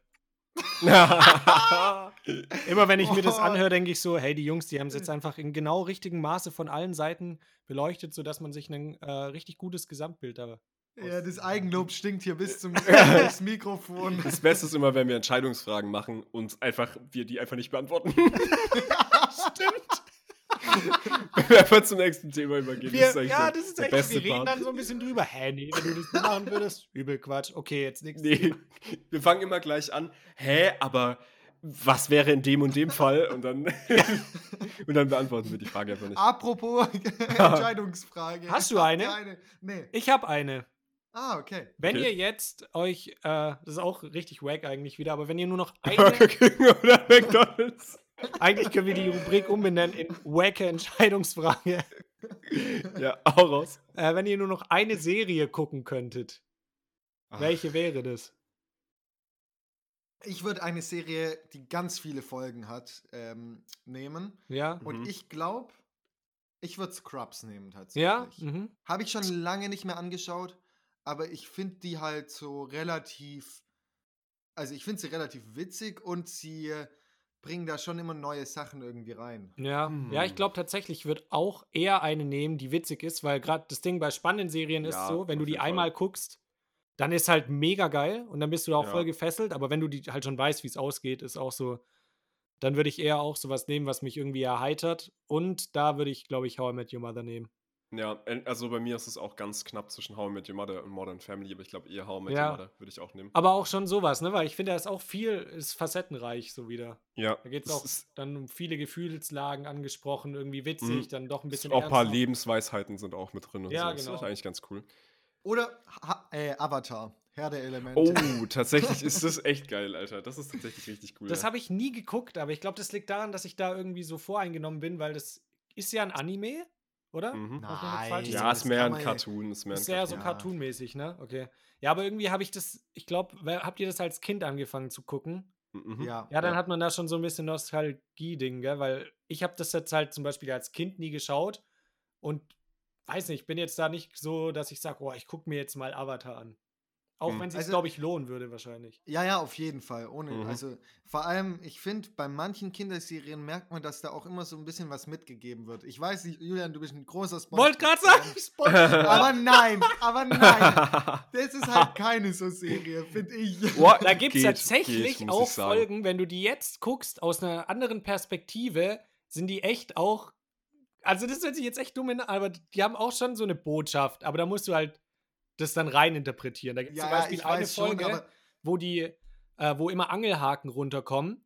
Ja, Immer wenn ich mir das anhöre, denke ich so, hey, die Jungs, die haben es jetzt einfach in genau richtigem Maße von allen Seiten beleuchtet, sodass man sich ein äh, richtig gutes Gesamtbild da. Ja, das Eigenlob stinkt hier bis zum das Mikrofon. das Beste ist immer, wenn wir Entscheidungsfragen machen und einfach wir die einfach nicht beantworten. Stimmt. Wenn wir einfach zum nächsten Thema übergehen. Wir, eigentlich ja, der- das ist der echt, beste wir reden Part. dann so ein bisschen drüber. Hä, nee, wenn du das nicht machen würdest, übel Quatsch. Okay, jetzt nichts. Nee, wir fangen immer gleich an. Hä, aber was wäre in dem und dem Fall? Und dann, und dann beantworten wir die Frage einfach nicht. Apropos Entscheidungsfrage. Hast du eine? eine? Nee. Ich habe eine. Ah, okay. Wenn Okay. ihr jetzt euch, äh, das ist auch richtig wack eigentlich wieder, aber wenn ihr nur noch eine, Burger King oder McDonalds? Eigentlich können wir die Rubrik umbenennen in wacke Entscheidungsfrage. Ja, auch raus. Äh, wenn ihr nur noch eine Serie gucken könntet, welche wäre das? Ich würde eine Serie, die ganz viele Folgen hat, ähm, nehmen. Ja? Und Mhm. ich glaube, ich würde Scrubs nehmen tatsächlich. Ja? Mhm. Habe ich schon lange nicht mehr angeschaut, aber ich finde die halt so relativ, also ich finde sie relativ witzig und sie äh, bringen da schon immer neue Sachen irgendwie rein. Ja, ja, ich Hm. glaube tatsächlich, ich würde auch eher eine nehmen, die witzig ist, weil gerade das Ding bei spannenden Serien ist Ja, so, wenn du die einmal guckst, dann ist halt mega geil und dann bist du da auch Ja. voll gefesselt, aber wenn du die halt schon weißt, wie es ausgeht, ist auch so, dann würde ich eher auch sowas nehmen, was mich irgendwie erheitert. Und da würde ich, glaube ich, How I Met Your Mother nehmen. Ja, en- also bei mir ist es auch ganz knapp zwischen How I Met Your Mother und Modern Family, aber ich glaube eher How I Met Ja. Your Mother würde ich auch nehmen. Aber auch schon sowas, ne? Weil ich finde, da ist auch viel, ist facettenreich so wieder. Ja, Da geht es auch ist- dann um viele Gefühlslagen angesprochen, irgendwie witzig, Mhm. dann doch ein bisschen auch ein paar. Lebensweisheiten sind auch mit drin und Ja, so. Das genau. ist eigentlich ganz cool. Oder ha äh, Avatar, Herr der Elemente. Oh, tatsächlich ist das echt geil, Alter. Das ist tatsächlich richtig cool. Das ja. habe ich nie geguckt, aber ich glaube, das liegt daran, dass ich da irgendwie so voreingenommen bin, weil das ist ja ein Anime, oder? Mhm. Nein. Ja, ist mehr ein ja- Cartoon. Ist mehr ein Ist sehr so Cartoon. Ja. cartoonmäßig, ne? Okay. Ja, aber irgendwie habe ich das, ich glaube, habt ihr das als Kind angefangen zu gucken? Mhm. Ja. Ja, dann Ja. hat man da schon so ein bisschen Nostalgie-Ding, gell? Weil ich habe das jetzt halt zum Beispiel als Kind nie geschaut und weiß nicht, bin jetzt da nicht so, dass ich sage, oh, ich gucke mir jetzt mal Avatar an. Auch Hm. wenn es sich, Also- glaube ich, lohnen würde wahrscheinlich. Ja, ja, auf jeden Fall. Ohne, Mhm. also vor allem, ich finde, bei manchen Kinderserien merkt man, dass da auch immer so ein bisschen was mitgegeben wird. Ich weiß nicht, Julian, du bist ein großer Spongebob. Wollte gerade sagen, Spongebob. Aber nein, aber nein. Das ist halt keine so Serie, finde ich. Boah, Da gibt es tatsächlich geht, auch. Folgen, wenn du die jetzt guckst, aus einer anderen Perspektive, sind die echt auch. Also, das hört sich jetzt echt dumm an, aber die haben auch schon so eine Botschaft, aber da musst du halt das dann rein interpretieren. Da gibt es Ja, zum Beispiel eine schon, Folge, aber- wo die, äh, wo immer Angelhaken runterkommen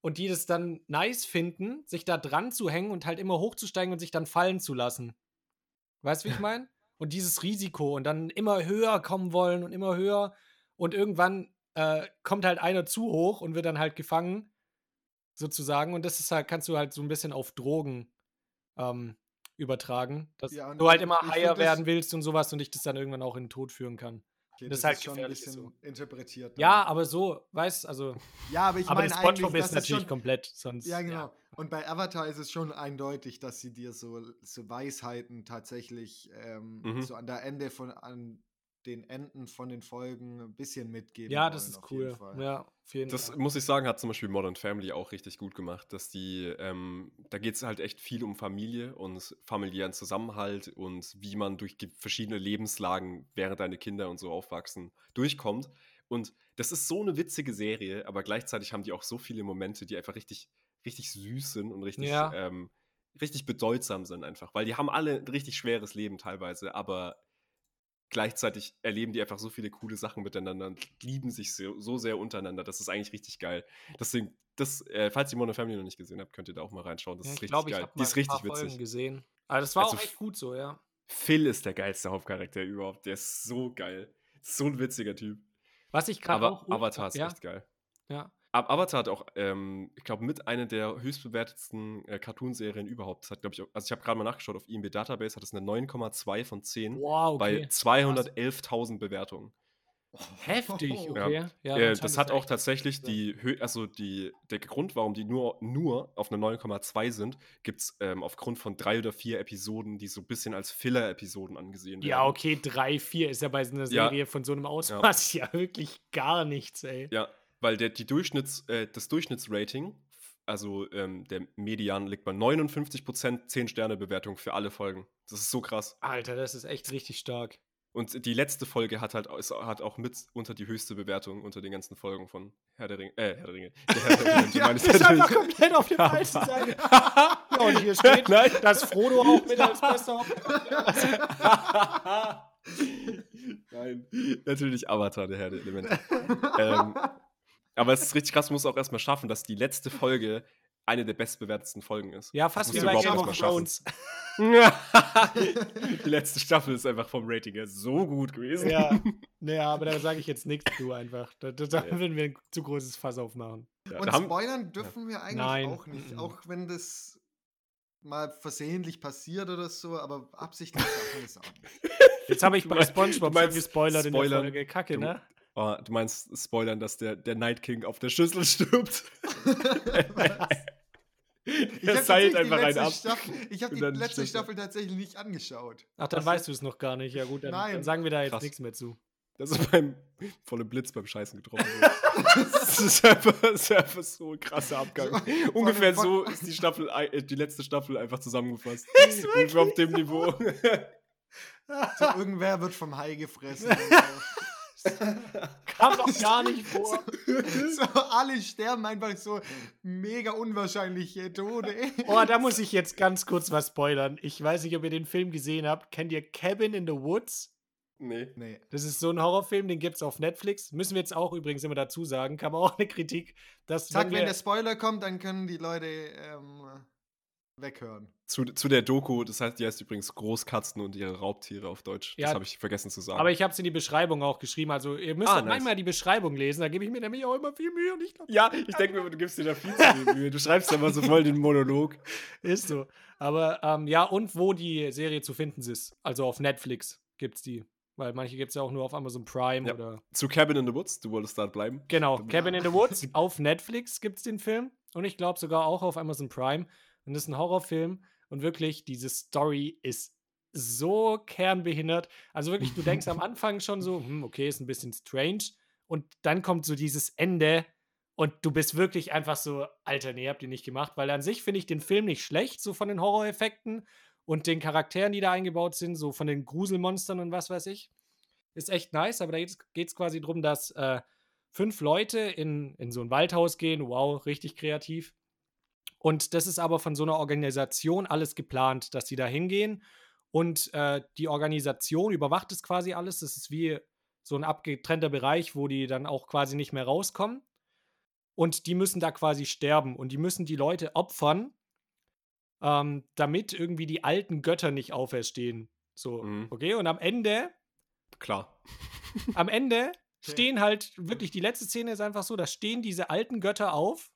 und die das dann nice finden, sich da dran zu hängen und halt immer hochzusteigen und sich dann fallen zu lassen. Weißt du, wie ich meine? Und dieses Risiko und dann immer höher kommen wollen und immer höher und irgendwann äh, kommt halt einer zu hoch und wird dann halt gefangen, sozusagen. Und das ist halt, kannst du halt so ein bisschen auf Drogen ähm, übertragen. Dass Ja, du halt ich- immer ich higher werden willst und sowas und dich das dann irgendwann auch in den Tod führen kann. Okay, Das das, ist halt schon ein bisschen so. interpretiert. dann. Ja, aber so, weißt also. ja, aber ich aber meine das Spongebob ist natürlich schon, komplett sonst. Ja, genau. Und bei Avatar ist es schon eindeutig, dass sie dir so, so Weisheiten tatsächlich ähm, Mhm. so an der Ende von an den Enden von den Folgen ein bisschen mitgeben. Ja, das wollen, ist cool. Ja, Das Fall. muss ich sagen, hat zum Beispiel Modern Family auch richtig gut gemacht, dass die, ähm, da geht es halt echt viel um Familie und familiären Zusammenhalt und wie man durch verschiedene Lebenslagen, während deine Kinder und so aufwachsen, durchkommt. Und das ist so eine witzige Serie, aber gleichzeitig haben die auch so viele Momente, die einfach richtig, richtig süß sind und richtig, Ja. ähm, richtig bedeutsam sind einfach, weil die haben alle ein richtig schweres Leben teilweise, aber gleichzeitig erleben die einfach so viele coole Sachen miteinander und lieben sich so, so sehr untereinander. Das ist eigentlich richtig geil. Deswegen, das, äh, falls ihr Modern Family noch nicht gesehen habt, könnt ihr da auch mal reinschauen. Das Ja, ist ich richtig glaube, ich geil. Die ist richtig Folgen witzig. gesehen. Aber das war Also auch echt gut so, ja. Phil ist der geilste Hauptcharakter überhaupt. Der ist so geil. So ein witziger Typ. Was ich gerade Aber auch. Avatar ist ja, echt geil. ja. Avatar hat auch, ähm, ich glaube, mit einer der höchstbewertetsten äh, Cartoonserien überhaupt. Das Hat, glaube ich, also ich habe gerade mal nachgeschaut, auf IMB Database hat es eine 9,2 von 10 Wow, bei okay. 211.000 Bewertungen. Heftig, Ja. okay. Ja, äh, anscheinend das hat auch tatsächlich die Hö also die, der Grund, warum die nur, nur auf eine 9,2 sind, gibt es ähm, aufgrund von drei oder vier Episoden, die so ein bisschen als Filler-Episoden angesehen werden. Ja, okay, 3, 4 ist ja bei so einer Ja. Serie von so einem Ausmaß ja, wirklich gar nichts, ey. Ja, weil der, die Durchschnitts, äh, das Durchschnittsrating, also ähm, der Median liegt bei 59% 10-Sterne-Bewertung für alle Folgen. Das ist so krass. Alter, das ist echt richtig stark. Und die letzte Folge hat halt ist, hat auch mit unter die höchste Bewertung unter den ganzen Folgen von Herr der Ringe. Äh, Herr der Ringe. Der Herr der Ringe, Ja, ist einfach komplett auf der Ja, falschen Seite. ja, und hier steht, Nein. dass Frodo auch mit als bester Hauptcharakter. Nein, natürlich Avatar, der Herr der Elemente. ähm, aber es ist richtig krass, man muss auch erstmal schaffen, dass die letzte Folge eine der bestbewertetsten Folgen ist. Ja, fast wie bei Game of Thrones. die letzte Staffel ist einfach vom Rating her so gut gewesen. Ja, naja, aber da sage ich jetzt nichts zu einfach. Da, da, da Ja. würden wir ein zu großes Fass aufmachen. Ja, Und spoilern dürfen wir eigentlich Nein. auch nicht. Mhm. Auch wenn das mal versehentlich passiert oder so, aber absichtlich darf man das auch nicht. Jetzt habe ich bei Spongebob schon gespoilert in der Folge. Kacke, du- ne? Oh, du meinst spoilern, dass der, der Night King auf der Schüssel stirbt? Ich er habe seilt einfach letzte ab. Staffel, ich habe die letzte stirbt. Staffel tatsächlich nicht angeschaut. Ach, dann Das weißt du es noch gar nicht. Ja, gut, dann, dann sagen wir da jetzt Krass. nichts mehr zu. Das ist beim volle Blitz beim Scheißen getroffen. das, ist einfach, das ist einfach so ein krasser Abgang. So, Ungefähr von- so ist die Staffel, äh, die letzte Staffel einfach zusammengefasst. Ist Ungefähr auf dem Niveau. So, irgendwer wird vom Hai gefressen. Kam doch gar nicht vor. So, alle sterben einfach so mega unwahrscheinliche Tode. Oh, da muss ich jetzt ganz kurz was spoilern. Ich weiß nicht, ob ihr den Film gesehen habt. Kennt ihr Cabin in the Woods? Nee. Nee. Das ist so ein Horrorfilm, den gibt es auf Netflix. Müssen wir jetzt auch übrigens immer dazu sagen. Kam auch eine Kritik, dass Sag, wenn wenn wir, der Spoiler kommt, dann können die Leute ähm, weghören. Zu, zu der Doku, das heißt, die heißt übrigens Großkatzen und ihre Raubtiere auf Deutsch. Ja, das habe ich vergessen zu sagen. Aber ich habe es in die Beschreibung auch geschrieben. Also ihr müsst Ah, nice. manchmal die Beschreibung lesen. Da gebe ich mir nämlich auch immer viel Mühe. Und ich glaub, ja, ich denke mir, du gibst dir da viel zu viel Mühe. Du schreibst da mal so voll den Monolog. ist so. Aber ähm, ja, und wo die Serie zu finden ist. Also auf Netflix gibt es die. Weil manche gibt es ja auch nur auf Amazon Prime Ja. oder. Zu Cabin in the Woods, du wolltest da bleiben. Genau, Ja. Cabin in the Woods. auf Netflix gibt es den Film. Und ich glaube sogar auch auf Amazon Prime. Und das ist ein Horrorfilm. Und wirklich, diese Story ist so kernbehindert. Also wirklich, du denkst am Anfang schon so, hm, okay, ist ein bisschen strange. Und dann kommt so dieses Ende. Und du bist wirklich einfach so, Alter, nee, habt ihr nicht gemacht. Weil an sich finde ich den Film nicht schlecht, so von den Horroreffekten und den Charakteren, die da eingebaut sind, so von den Gruselmonstern und was weiß ich. Ist echt nice, aber da geht es quasi darum, dass äh, fünf Leute in, in so ein Waldhaus gehen. Wow, richtig kreativ. Und das ist aber von so einer Organisation alles geplant, dass sie da hingehen. Und äh, die Organisation überwacht es quasi alles. Das ist wie so ein abgetrennter Bereich, wo die dann auch quasi nicht mehr rauskommen. Und die müssen da quasi sterben. Und die müssen die Leute opfern, ähm, damit irgendwie die alten Götter nicht auferstehen. So, Mhm. okay? Und am Ende Klar. am Ende stehen halt wirklich, die letzte Szene ist einfach so, da stehen diese alten Götter auf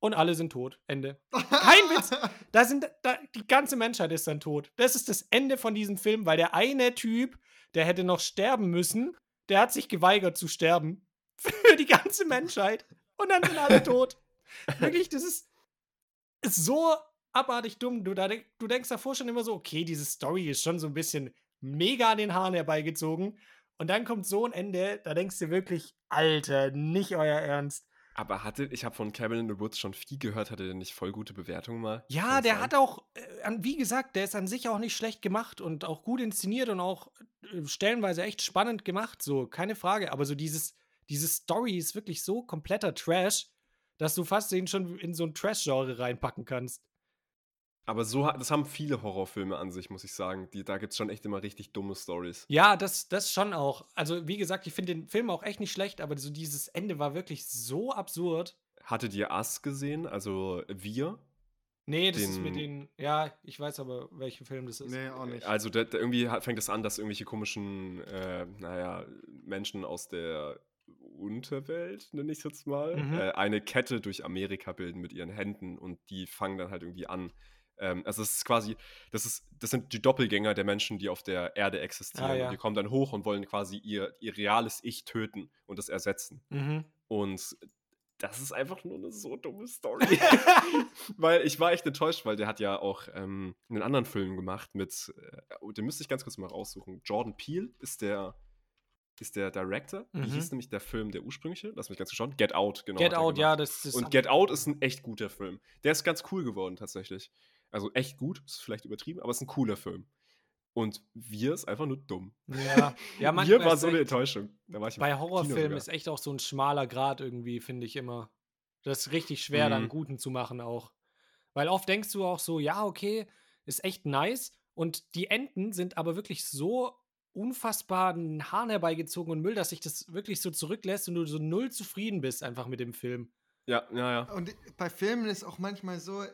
und alle sind tot. Ende. Kein Witz. Da sind, da, die ganze Menschheit ist dann tot. Das ist das Ende von diesem Film, weil der eine Typ, der hätte noch sterben müssen, der hat sich geweigert zu sterben. Für die ganze Menschheit. Und dann sind alle tot. Wirklich, das ist, ist so abartig dumm. Du, da, du denkst davor schon immer so, okay, diese Story ist schon so ein bisschen mega an den Haaren herbeigezogen. Und dann kommt so ein Ende, da denkst du wirklich, Alter, nicht euer Ernst. Aber hatte, ich habe von Cabin in the Woods schon viel gehört, hatte der nicht voll gute Bewertungen mal? Ja, der sein? hat auch, äh, wie gesagt, der ist an sich auch nicht schlecht gemacht und auch gut inszeniert und auch äh, stellenweise echt spannend gemacht, so, keine Frage. Aber so dieses, diese Story ist wirklich so kompletter Trash, dass du fast den schon in so ein Trash-Genre reinpacken kannst. Aber so, das haben viele Horrorfilme an sich, muss ich sagen. Die, da gibt es schon echt immer richtig dumme Stories. Ja, das, das schon auch. Also, wie gesagt, ich finde den Film auch echt nicht schlecht, aber so dieses Ende war wirklich so absurd. Hattet ihr Us gesehen? Also Wir? Nee, das ist mit Den- den. Ja, ich weiß aber, welcher Film das ist. nee, auch nicht. Also der, der irgendwie fängt es an, dass irgendwelche komischen, äh, naja, Menschen aus der Unterwelt, nenne ich es jetzt mal, Mhm. äh, eine Kette durch Amerika bilden mit ihren Händen und die fangen dann halt irgendwie an. Ähm, also es ist quasi, das ist, das sind die Doppelgänger der Menschen, die auf der Erde existieren. Ah, ja. Die kommen dann hoch und wollen quasi ihr, ihr reales Ich töten und das ersetzen. Mhm. Und das ist einfach nur eine so dumme Story. weil ich war echt enttäuscht, weil der hat ja auch ähm, einen anderen Film gemacht mit, äh, oh, den müsste ich ganz kurz mal raussuchen. Jordan Peele ist der, ist der Director. Wie Mhm. hieß nämlich der Film, der ursprüngliche? Lass mich ganz schauen. Get Out, genau. Get Out, ja, das ist. Und Get Out ist ein echt guter Film. Der ist ganz cool geworden, tatsächlich. Also echt gut, ist vielleicht übertrieben, aber ist ein cooler Film. Und wir ist einfach nur dumm. ja, ja wir manchmal war ist so eine Enttäuschung. Da war ich im Bei Horrorfilmen ist echt auch so ein schmaler Grad irgendwie, finde ich immer. Das ist richtig schwer, dann Mhm. guten zu machen auch. Weil oft denkst du auch so, ja, okay, ist echt nice. Und die Enden sind aber wirklich so unfassbar den Hahn herbeigezogen und Müll, dass sich das wirklich so zurücklässt und du so null zufrieden bist einfach mit dem Film. Ja, ja, ja. Und bei Filmen ist auch manchmal so,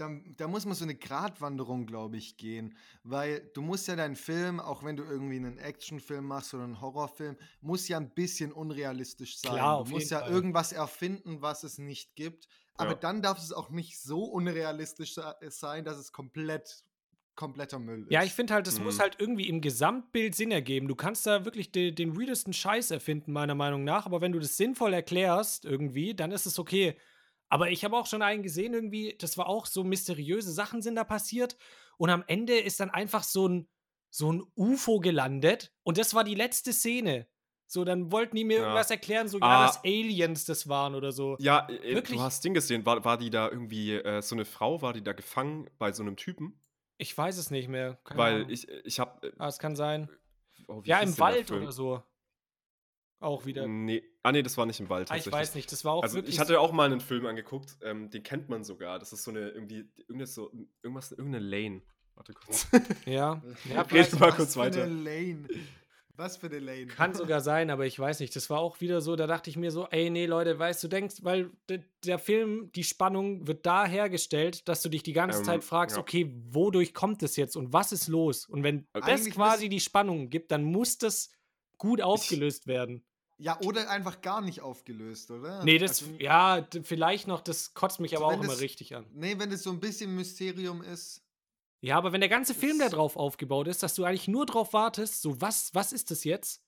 da, da muss man so eine Gratwanderung, glaube ich, gehen. Weil du musst ja deinen Film, auch wenn du irgendwie einen Actionfilm machst oder einen Horrorfilm, muss ja ein bisschen unrealistisch sein. Klar, auf du musst jeden ja Fall. irgendwas erfinden, was es nicht gibt. Aber Ja. dann darf es auch nicht so unrealistisch se- sein, dass es komplett kompletter Müll ist. Ja, ich finde halt, das muss Mhm. halt irgendwie im Gesamtbild Sinn ergeben. Du kannst da wirklich de den weirdesten Scheiß erfinden, meiner Meinung nach, aber wenn du das sinnvoll erklärst irgendwie, dann ist es okay. Aber ich habe auch schon einen gesehen, irgendwie, das war auch so mysteriöse Sachen sind da passiert und am Ende ist dann einfach so ein, so ein UFO gelandet und das war die letzte Szene. So, dann wollten die mir Ja. irgendwas erklären, so, ja, Ah. dass Aliens das waren oder so. Ja, äh, Wirklich? du hast Ding gesehen. War, war die da irgendwie, äh, so eine Frau, war die da gefangen bei so einem Typen? Ich weiß es nicht mehr. Keine Weil Ahnung. ich, ich hab. Äh, Ah, es kann sein. oh, Ja, im Wald oder so. auch wieder. Nee. Ah, nee, das war nicht im Wald. Ah, ich weiß nicht, das war auch Also wirklich. ich hatte auch mal einen Film angeguckt, ähm, den kennt man sogar. Das ist so eine irgendwie irgendwas so irgendwas irgendeine Lane. Warte kurz. ja, ja Red mal kurz für weiter. eine Lane. Was für eine Lane. kann sogar sein, aber ich weiß nicht. Das war auch wieder so, da dachte ich mir so, ey, nee, Leute, weißt du, denkst, weil de- der Film, die Spannung wird da hergestellt, dass du dich die ganze Ähm, Zeit fragst, ja. okay, wodurch kommt es jetzt und was ist los? Und wenn das Eigentlich quasi müssen- die Spannung gibt, dann muss das gut aufgelöst werden. Ja, oder einfach gar nicht aufgelöst, oder? Nee, das, Also, ja, vielleicht noch, das kotzt mich Also aber wenn auch immer das- richtig an. Nee, wenn es so ein bisschen Mysterium ist. Ja, aber wenn der ganze Film Das- darauf aufgebaut ist, dass du eigentlich nur drauf wartest, so was, was ist das jetzt?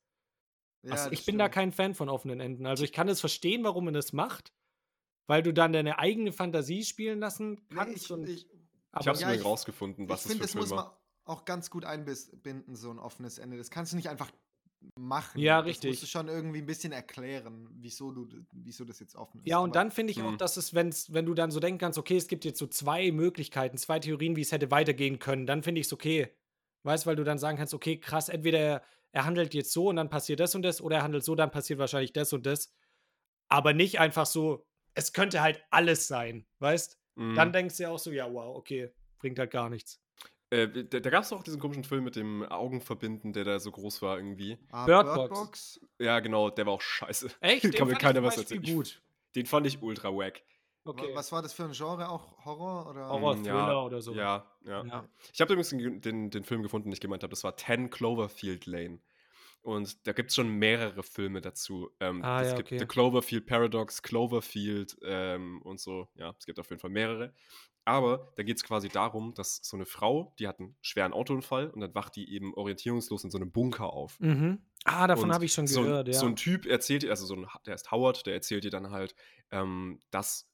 Ja, Also das ich bin da stimmt. kein Fan von offenen Enden. Also ich kann es verstehen, warum man das macht, weil du dann deine eigene Fantasie spielen lassen Nee, kannst. ich, und, ich, Ich habe es ja, mir ich- rausgefunden, was ich das finde, für das muss Filme man auch ganz gut einbinden, so ein offenes Ende. Das kannst du nicht einfach machen. Ja, Das richtig. musst du schon irgendwie ein bisschen erklären, wieso, du, wieso das jetzt offen ist. ja, und Aber dann finde ich auch, Hm. dass es, wenn's, wenn du dann so denken kannst, okay, es gibt jetzt so zwei Möglichkeiten, zwei Theorien, wie es hätte weitergehen können, dann finde ich es okay. Weißt, weil du dann sagen kannst, okay, krass, entweder er, er handelt jetzt so und dann passiert das und das, oder er handelt so, dann passiert wahrscheinlich das und das. Aber nicht einfach so, es könnte halt alles sein, weißt? Mhm. Dann denkst du ja auch so, ja, wow, okay, bringt halt gar nichts. Äh, da da gab es doch auch diesen komischen Film mit dem Augenverbinden, der da so groß war irgendwie. Ah, Bird Bird Box. Box. Ja, genau, der war auch scheiße. Echt? Kann Den mir fand keiner ich was erzählen. gut. Den fand ich ultra wack. Okay. Was war das für ein Genre? Auch Horror? Oder? Horror, Mm, Thriller oder so. Ja, ja. Ja. Ich habe übrigens den, den, den Film gefunden, den ich gemeint habe. Das war 10 Cloverfield Lane. Und da gibt es schon mehrere Filme dazu. Ähm, Ah, es ja, gibt okay. The Cloverfield Paradox, Cloverfield ähm, und so. Ja, es gibt auf jeden Fall mehrere. Aber da geht es quasi darum, dass so eine Frau, die hat einen schweren Autounfall und dann wacht die eben orientierungslos in so einem Bunker auf. Mhm. Ah, davon habe ich schon so, ein- gehört, ja. So ein Typ erzählt ihr, also so ein, der ist Howard, der erzählt ihr dann halt, ähm, dass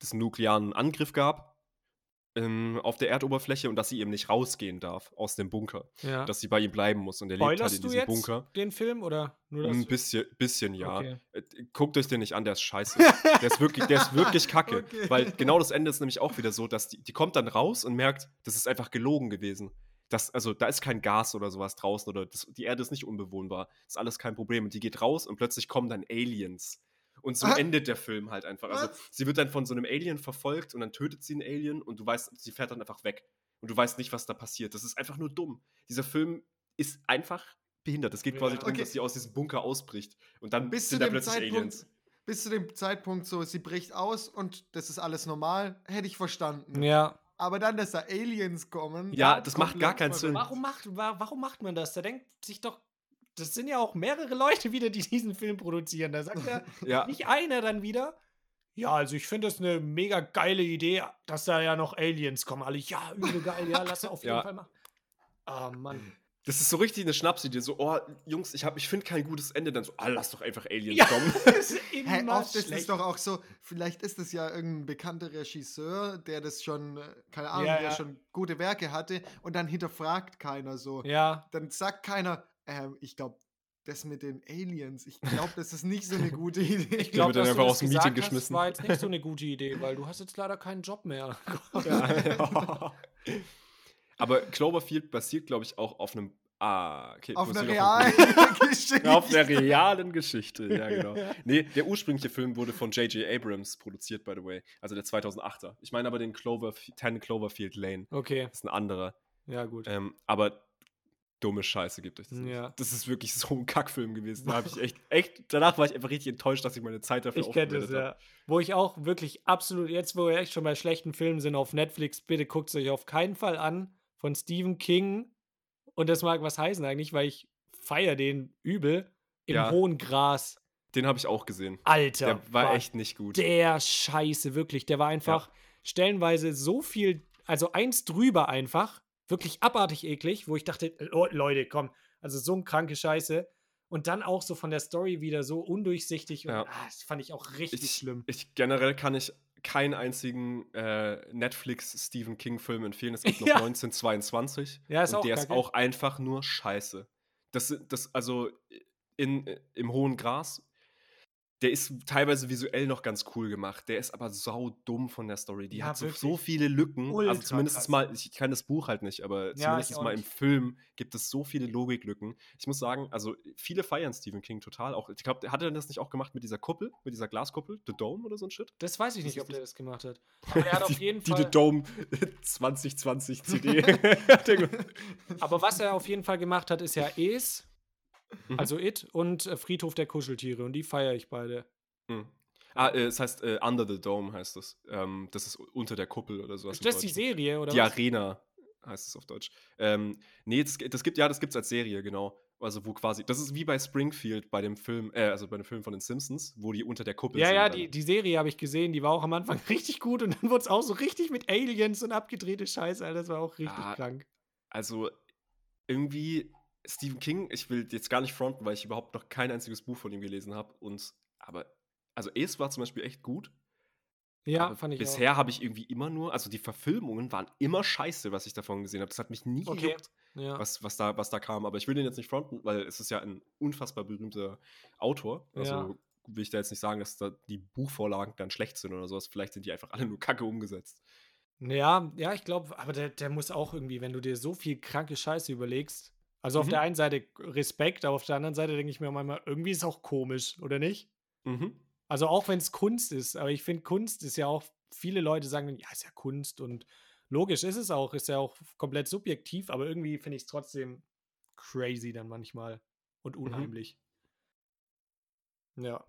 es einen nuklearen Angriff gab ähm, auf der Erdoberfläche und dass sie eben nicht rausgehen darf aus dem Bunker. ja. Dass sie bei ihm bleiben muss und er lebt halt in du diesem jetzt Bunker. den Film oder nur das? Ein bisschen, bisschen ja. Okay. Äh, Guckt euch den nicht an, der ist scheiße. der ist wirklich, der ist wirklich kacke. Okay. Weil genau das Ende ist nämlich auch wieder so, dass die, die kommt dann raus und merkt, das ist einfach gelogen gewesen. Das, also da ist kein Gas oder sowas draußen oder das, die Erde ist nicht unbewohnbar. ist alles kein Problem. Und die geht raus und plötzlich kommen dann Aliens. Und so Ah. endet der Film halt einfach. Also Was? sie wird dann von so einem Alien verfolgt und dann tötet sie einen Alien und du weißt, sie fährt dann einfach weg. Und du weißt nicht, was da passiert. Das ist einfach nur dumm. Dieser Film ist einfach behindert. Es geht quasi Ja. darum, Okay. dass sie aus diesem Bunker ausbricht. Und dann Bis zu sind da dem plötzlich Zeitpunkt, Aliens. bis zu dem Zeitpunkt so, sie bricht aus und das ist alles normal, hätte ich verstanden. Ja. Aber dann, dass da Aliens kommen. Ja, das macht gar keinen. Sinn. Warum macht, wa- warum macht man das? Da denkt sich doch, das sind ja auch mehrere Leute wieder, die diesen Film produzieren. Da sagt ja Ja, nicht einer dann wieder. Ja, also ich finde das eine mega geile Idee, dass da ja noch Aliens kommen. Alle, ja, übel geil, ja, lass auf jeden Ja. Fall machen. Ah, Mann. das ist so richtig eine Schnapsidee. So, oh, Jungs, ich, hab- ich finde kein gutes Ende. Dann so, ah, lass doch einfach Aliens Ja, kommen. das ist immer Hey, oft ist es doch auch so, vielleicht ist es ja irgendein bekannter Regisseur, der das schon, äh, keine Ahnung, Ja, der ja. schon gute Werke hatte und dann hinterfragt keiner so. Ja, Dann sagt keiner, ähm, ich glaube, das mit den Aliens, ich glaube, das ist nicht so eine gute Idee. ich glaube, dass einfach das aus dem Meeting hast, geschmissen. war jetzt nicht so eine gute Idee, weil du hast jetzt leider keinen Job mehr. ja, ja. Aber Cloverfield basiert, glaube ich, auch auf einem. Ah, okay. Auf einer realen Geschichte. Auf der realen Geschichte, ja, genau. Nee, der ursprüngliche Film wurde von J.J. Abrams produziert, by the way. Also der 2008er. Ich meine aber den Clover, 10 Cloverfield Lane. Okay, Das ist ein anderer. ja, gut. Ähm, aber dumme Scheiße gibt euch das nicht. Ja. Das ist wirklich so ein Kackfilm gewesen. Da habe ich echt, echt, danach war ich einfach richtig enttäuscht, dass ich meine Zeit dafür Ich kenne das, aufgewendet ja. Wo ich auch wirklich absolut, jetzt wo wir echt schon bei schlechten Filmen sind auf Netflix, bitte guckt es euch auf keinen Fall an von Stephen King. Und das mag was heißen eigentlich, weil ich feiere den übel im Ja. hohen Gras. Den habe ich auch gesehen. Alter, Der war echt nicht gut. der Scheiße, wirklich. Der war einfach stellenweise so viel, also eins drüber einfach, wirklich abartig eklig, wo ich dachte, oh, Leute, komm, also so eine kranke Scheiße. Und dann auch so von der Story wieder so undurchsichtig. Und, Ja. ah, das fand ich auch richtig ich, schlimm. Ich generell kann ich keinen einzigen äh, Netflix Stephen King Film empfehlen. Es gibt noch Ja. 1922 Ja, ist und auch der ist kacke. auch einfach nur Scheiße. Das, das also in, im hohen Gras. Der ist teilweise visuell noch ganz cool gemacht. Der ist aber sau dumm von der Story. Die Ja, hat so, so viele Lücken. Ultra also zumindest krass. mal, ich kann das Buch halt nicht, aber Ja, zumindest mal im. Film gibt es so viele Logiklücken. Ich muss sagen, also viele feiern Stephen King total. Auch, ich glaube, hat er das nicht auch gemacht mit dieser Kuppel, mit dieser Glaskuppel, The Dome oder so ein Shit? Das weiß ich nicht, ob der das gemacht hat. Aber er hat auf die, jeden die Fall. The Dome 2020 CD. Hat er gemacht. Aber was er auf jeden Fall gemacht hat, ist ja Es, Mhm. also It und äh, Friedhof der Kuscheltiere. Und die feiere ich beide. Mhm. Ah, äh, es heißt äh, Under the Dome heißt es. Ähm, das ist unter der Kuppel oder sowas. Ist das die. Serie oder Die was? Arena heißt es auf Deutsch. Ähm, nee, das, das gibt, ja, das gibt es als Serie, genau. Also wo quasi, das ist wie bei Springfield bei dem Film, äh, also bei dem Film von den Simpsons, wo die unter der Kuppel Ja, sind. ja, dann. die, die Serie habe ich gesehen, die war auch am Anfang richtig gut und dann wurde es auch so richtig mit Aliens und abgedrehte Scheiße, Alter, das war auch richtig Ah, krank. Also irgendwie Stephen King, ich will jetzt gar nicht fronten, weil ich überhaupt noch kein einziges Buch von ihm gelesen habe. Und aber, also Es war zum Beispiel echt gut. Ja, aber fand ich bisher habe ich irgendwie immer nur, also die Verfilmungen waren immer scheiße, was ich davon gesehen habe. Das hat mich nie Okay. gejuckt. Ja. was, was, da, was da kam. Aber ich will den jetzt nicht fronten, weil es ist ja ein unfassbar berühmter Autor. Also Ja. will ich da jetzt nicht sagen, dass da die Buchvorlagen dann schlecht sind oder sowas. Vielleicht sind die einfach alle nur kacke umgesetzt. Ja, ja, ich glaube, aber der, der muss auch irgendwie, wenn du dir so viel kranke Scheiße überlegst. Also auf Mhm. der einen Seite Respekt, aber auf der anderen Seite denke ich mir manchmal, irgendwie ist es auch komisch, oder nicht? Mhm. Also auch wenn es Kunst ist, aber ich finde, Kunst ist ja auch, viele Leute sagen, ja, ist ja Kunst und logisch ist es auch, ist ja auch komplett subjektiv, aber irgendwie finde ich es trotzdem crazy dann manchmal und Mhm. unheimlich. Ja.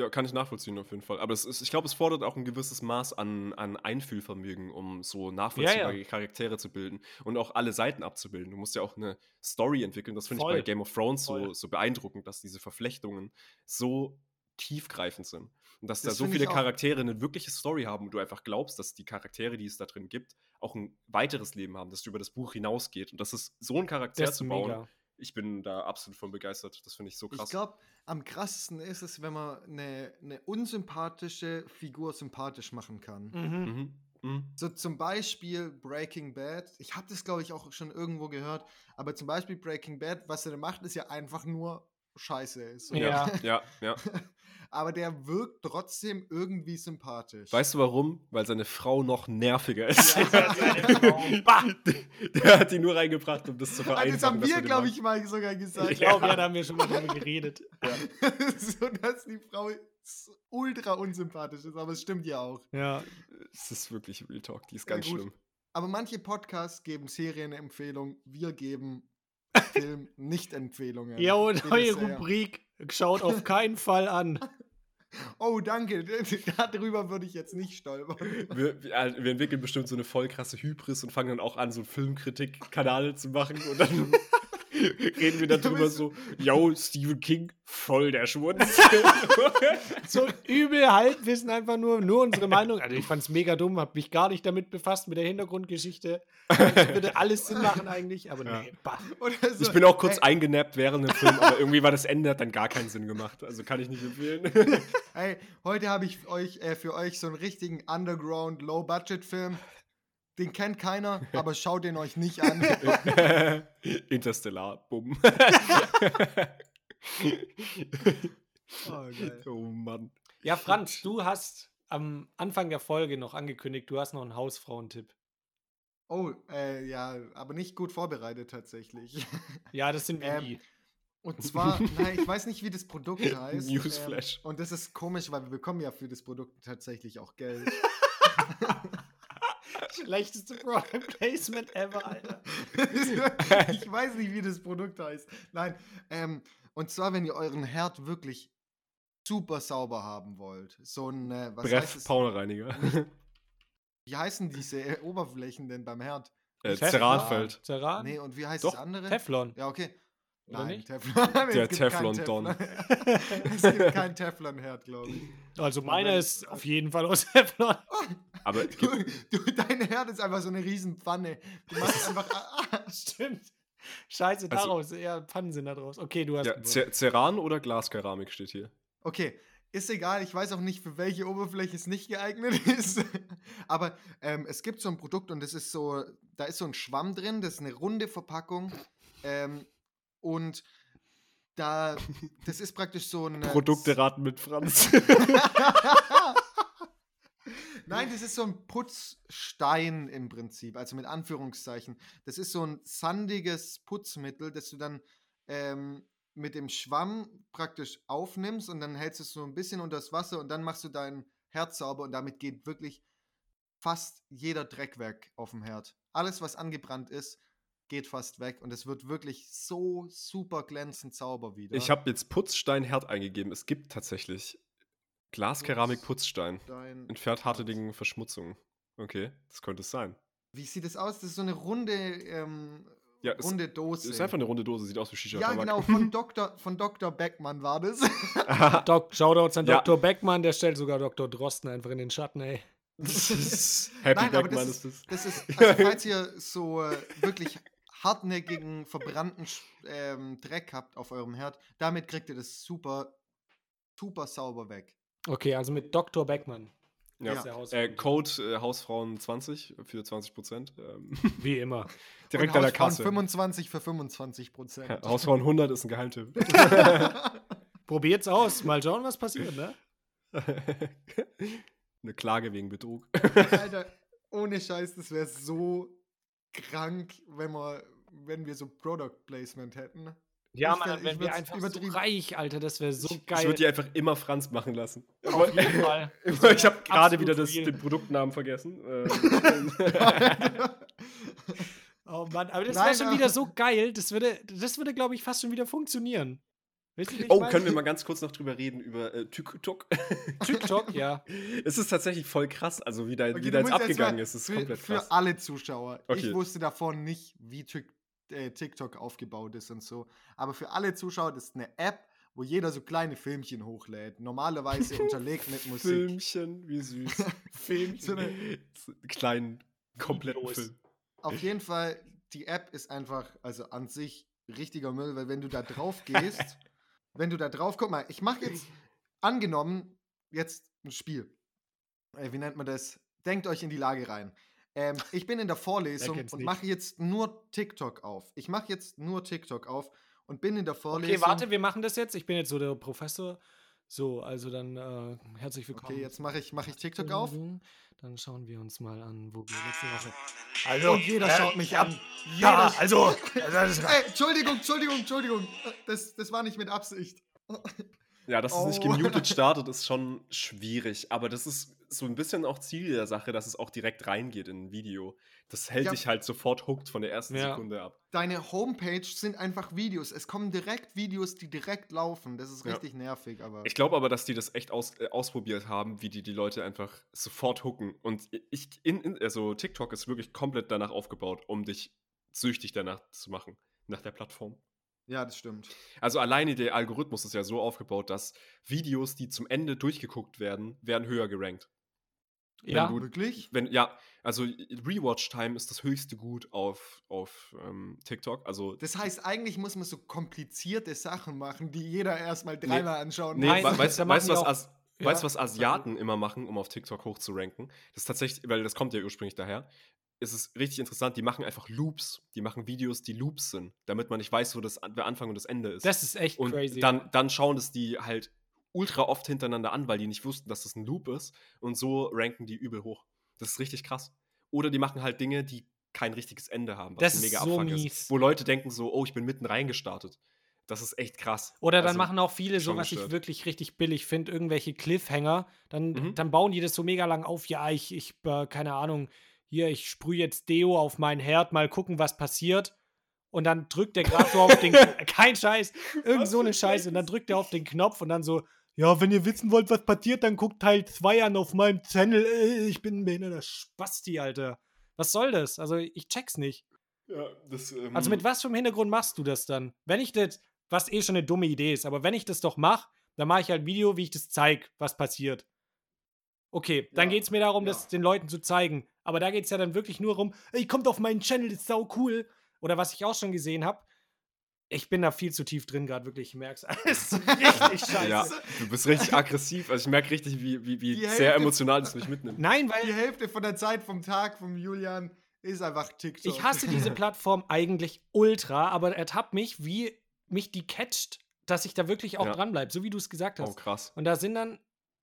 Ja, kann ich nachvollziehen auf jeden Fall. Aber es ist, ich glaube, es fordert auch ein gewisses Maß an, an Einfühlvermögen, um so nachvollziehbare Charaktere zu bilden und auch alle Seiten abzubilden. Du musst ja auch eine Story entwickeln. Das finde ich bei. Game of Thrones so, Voll. so beeindruckend, dass diese Verflechtungen so tiefgreifend sind. Und dass da Das so finde viele. Charaktere eine wirkliche Story haben und du einfach glaubst, dass die Charaktere, die es da drin gibt, auch ein weiteres Leben haben, dass du über das Buch hinausgeht. Und das ist so ein Charakter Das zu bauen. mega. Ich bin da absolut von begeistert. Das finde ich so krass. Ich glaube, am krassesten ist es, wenn man eine, eine unsympathische Figur sympathisch machen kann. Mhm. Mhm. Mhm. So zum Beispiel Breaking Bad. Ich habe das, glaube ich, auch schon irgendwo gehört. Aber zum Beispiel Breaking Bad, was er da macht, ist ja einfach nur Scheiße. So. Ja. Ja, ja. Aber der wirkt trotzdem irgendwie sympathisch. Weißt du warum? Weil seine Frau noch nerviger ist. Ja! Der hat die nur reingebracht, um das zu Ah, vereinfachen. das haben wir, glaube ich, mal sogar gesagt. Ich glaube, ja, da haben wir schon mal drüber geredet. so, dass die Frau ultra unsympathisch ist. Aber es stimmt ja auch. Ja. Es ist wirklich Real Talk, die ist Ja, ganz gut. schlimm. Aber manche Podcasts geben Serienempfehlungen. Wir geben Film-Nicht-Empfehlungen. Jo, Bitte neue sehr. Rubrik. Schaut auf keinen Fall an. Oh, danke. Darüber würde ich jetzt nicht stolpern. Wir, wir, äh, wir entwickeln bestimmt so eine voll krasse Hybris und fangen dann auch an, so einen Filmkritik-Kanal zu machen und dann reden wir darüber so, yo, Stephen King, voll der Schwunz. So übel Halbwissen einfach nur, nur unsere Meinung. Also ich fand es mega dumm, habe mich gar nicht damit befasst, mit der Hintergrundgeschichte. Das würde alles Sinn machen eigentlich, aber Ja. nee, so, Ich bin auch kurz ey, eingenappt während dem Film, aber irgendwie war das Ende, hat dann gar keinen Sinn gemacht. Also kann ich nicht empfehlen. Ey, heute habe ich euch, äh, für euch so einen richtigen Underground Low-Budget-Film. Den kennt keiner, aber schaut den euch nicht an. Interstellar, bumm. Oh, oh Mann. Ja, Franz, du hast am Anfang der Folge noch angekündigt, du hast noch einen Hausfrauentipp. Oh, äh, ja, aber nicht gut vorbereitet tatsächlich. Ja, das sind wir Ähm, nie. Und zwar, nein, ich weiß nicht, wie das Produkt heißt. Newsflash. Ähm, und das ist komisch, weil wir bekommen ja für das Produkt tatsächlich auch Geld. Schlechteste Product Placement ever, Alter. ich weiß nicht, wie das Produkt heißt. Nein, ähm, und zwar, wenn ihr euren Herd wirklich super sauber haben wollt. So ein, äh, was heißt Breff, es? Paulenreiniger. Wie heißen diese äh, Oberflächen denn beim Herd? äh, Teflon. Ceranfeld. Ceran? Nee, und wie heißt Doch, das andere? Teflon. Ja, okay. Oder Nein, nicht? Teflon. Es Der gibt keinen Teflon-Don. Teflon. es gibt keinen Teflon-Herd, glaube ich. Also meiner ist auf jeden Fall aus Teflon. Aber Du, du, dein Herd ist einfach so eine riesen Pfanne. Du machst einfach. Stimmt. Scheiße, Also- daraus. Ja, Pfannen sind da draus. Okay, du hast ja, Ceran oder Glaskeramik steht hier. Okay, ist egal. Ich weiß auch nicht, für welche Oberfläche es nicht geeignet ist. Aber ähm, es gibt so ein Produkt und das ist so, da ist so ein Schwamm drin, das ist eine runde Verpackung. Ähm, und da, das ist praktisch so ein. Produkte raten mit Franz. Nein, das ist so ein Putzstein im Prinzip, also mit Anführungszeichen. Das ist so ein sandiges Putzmittel, das du dann ähm, mit dem Schwamm praktisch aufnimmst und dann hältst du es so ein bisschen unter das Wasser und dann machst du dein Herd sauber und damit geht wirklich fast jeder Dreck weg auf dem Herd. Alles, was angebrannt ist, geht fast weg und es wird wirklich so super glänzend sauber wieder. Ich habe jetzt Putzstein-Herd eingegeben. Es gibt tatsächlich Glaskeramik-Putzstein. Dein Entfernt harte Dinge Verschmutzung. Okay, das könnte es sein. Wie sieht das aus? Das ist so eine runde, ähm, Ja, es runde Dose. ist einfach eine runde Dose, sieht aus wie shisha ja, genau, von Dr. von Dr. Beckmann war das. Doc, Shoutouts an Ja. Dr. Beckmann, der stellt sogar Dr. Drosten einfach in den Schatten, ey. Happy Nein, aber Backman das ist das. Das ist, also falls ihr so äh, wirklich hartnäckigen, verbrannten ähm, Dreck habt auf eurem Herd, damit kriegt ihr das super, super sauber weg. Okay, also mit Dr. Beckmann. Ja. Äh, Code äh, Hausfrauen 20 für 20 Prozent. Ähm, Wie immer. direkt an der Hausfrauen Kasse. 25 für 25 Prozent. Ja, Hausfrauen 100 ist ein Geheimtipp. Probiert's aus. Mal schauen, was passiert, ne? Eine Klage wegen Betrug. Alter, ohne Scheiß, das wäre so krank, wenn wir, wenn wir so Product Placement hätten. Ja, Ich Mann, dann wären ich wir einfach so übertrieben- reich, Alter. Das wäre so Ich geil. würde die einfach immer Franz machen lassen. Auf jeden Fall. ich habe gerade wieder das, den Produktnamen vergessen. Ähm, Oh Mann, aber das wäre schon wieder so geil. Das würde, das würde glaube ich, fast schon wieder funktionieren. Oh, meine? können wir mal ganz kurz noch drüber reden, über äh, TikTok? TikTok, ja. es ist tatsächlich voll krass, also wie da, Okay, wie da jetzt abgegangen mal ist. ist für, komplett für krass. alle Zuschauer. Okay. Ich wusste davon nicht, wie Tik- äh, TikTok aufgebaut ist und so. Aber für alle Zuschauer, das ist eine App, wo jeder so kleine Filmchen hochlädt. Normalerweise unterlegt mit Musik. Filmchen, wie süß. Filmchen. So eine- kleinen, kompletten. Film. Auf jeden Fall, die App ist einfach, also an sich richtiger Müll, weil wenn du da drauf gehst, wenn du da drauf, guck mal, ich mache jetzt, angenommen, jetzt ein Spiel. Äh, wie nennt man das? Denkt euch in die Lage rein. Ähm, ich bin in der Vorlesung und mache jetzt nur TikTok auf. Ich mache jetzt nur TikTok auf und bin in der Vorlesung. Okay, warte, wir machen das jetzt. Ich bin jetzt so der Professor. So, also dann äh, herzlich willkommen. Okay, jetzt mache ich, mach ich TikTok auf. Dann schauen wir uns mal an, wo wir letzte Woche. Also, und jeder schaut mich an. Ja, Jeder- also. Ey, Entschuldigung, Entschuldigung, Entschuldigung. Das, das war nicht mit Absicht. Ja, dass es nicht Oh. gemutet startet, ist schon schwierig. Aber das ist so ein bisschen auch Ziel der Sache, dass es auch direkt reingeht in ein Video. Das hält Ja. dich halt sofort hooked von der ersten Ja. Sekunde ab. Deine Homepage sind einfach Videos. Es kommen direkt Videos, die direkt laufen. Das ist Ja. richtig nervig, aber. Ich glaube aber, dass die das echt aus, äh, ausprobiert haben, wie die die Leute einfach sofort hooken. Und ich, in, in, also TikTok ist wirklich komplett danach aufgebaut, um dich süchtig danach zu machen, nach der Plattform. ja, das stimmt. Also alleine der Algorithmus ist ja so aufgebaut, dass Videos, die zum Ende durchgeguckt werden, werden höher gerankt. Ja, du- Wirklich? Wenn, ja, also Rewatch-Time ist das höchste Gut auf, auf ähm, TikTok. Also Das heißt, eigentlich muss man so komplizierte Sachen machen, die jeder erstmal dreimal anschauen Nee, Nein, we- da weißt du, was, As ja, weißt, was Asiaten immer machen, um auf TikTok hochzuranken? Das ist tatsächlich, weil das kommt ja ursprünglich daher. Es ist richtig interessant, die machen einfach Loops. Die machen Videos, die Loops sind, damit man nicht weiß, wo das der Anfang und das Ende ist. Das ist echt und crazy. dann, dann schauen das die halt ultra oft hintereinander an, weil die nicht wussten, dass das ein Loop ist. Und so ranken die übel hoch. Das ist richtig krass. Oder die machen halt Dinge, die kein richtiges Ende haben, was Das ein ist mega so Abfuck mies. ist. Wo Leute denken so, oh, ich bin mitten reingestartet. Das ist echt krass. Oder dann Also, machen auch viele so, was ich wirklich richtig billig finde, irgendwelche Cliffhanger. Dann, Mhm. dann bauen die das so mega lang auf. Ja, ich, ich äh, keine Ahnung, hier, ich sprühe jetzt Deo auf meinen Herd, mal gucken, was passiert. Und dann drückt der gerade so auf den, kein Scheiß, irgend so eine ein Scheiße. Und dann drückt er auf den Knopf und dann so, ja, wenn ihr wissen wollt, was passiert, dann guckt Teil 2 an auf meinem Channel. Äh, Ich bin ein behinderter Spasti, Alter. Was soll das? Also, ich check's nicht. Ja, das, ähm, Also mit was für einem Hintergrund machst du das dann? Wenn ich das, was eh schon eine dumme Idee ist, aber wenn ich das doch mache, dann mache ich halt ein Video, wie ich das zeige, was passiert. Okay, dann Ja, geht es mir darum, ja. das den Leuten zu zeigen. Aber da geht es ja dann wirklich nur darum, ey, kommt auf meinen Channel, das ist sau cool. Oder was ich auch schon gesehen habe, ich bin da viel zu tief drin gerade, wirklich, ich merk's. Es ist richtig scheiße. Ja, du bist richtig aggressiv. Also ich merke richtig, wie, wie, wie Die sehr emotional das mich mitnimmt. Nein, Die weil Hälfte von der Zeit vom Tag vom Julian ist einfach TikTok. ich hasse diese Plattform eigentlich ultra, aber ertappt mich, wie mich die catcht dass ich da wirklich auch Ja. dranbleibe, so wie du es gesagt Oh, hast. krass. Und da sind dann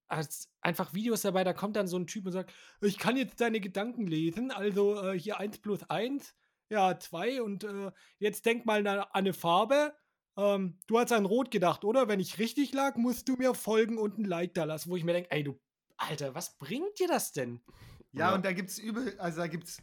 als einfach Videos dabei, da kommt dann so ein Typ und sagt, ich kann jetzt deine Gedanken lesen, also äh, hier 1 plus 1, ja 2 und äh, jetzt denk mal an eine Farbe. Ähm, du hast an Rot gedacht, oder? Wenn ich richtig lag, musst du mir folgen und ein Like da lassen, wo ich mir denke, ey du, Alter, was bringt dir das denn? Ja, Ja. und da gibt's übel, also da gibt's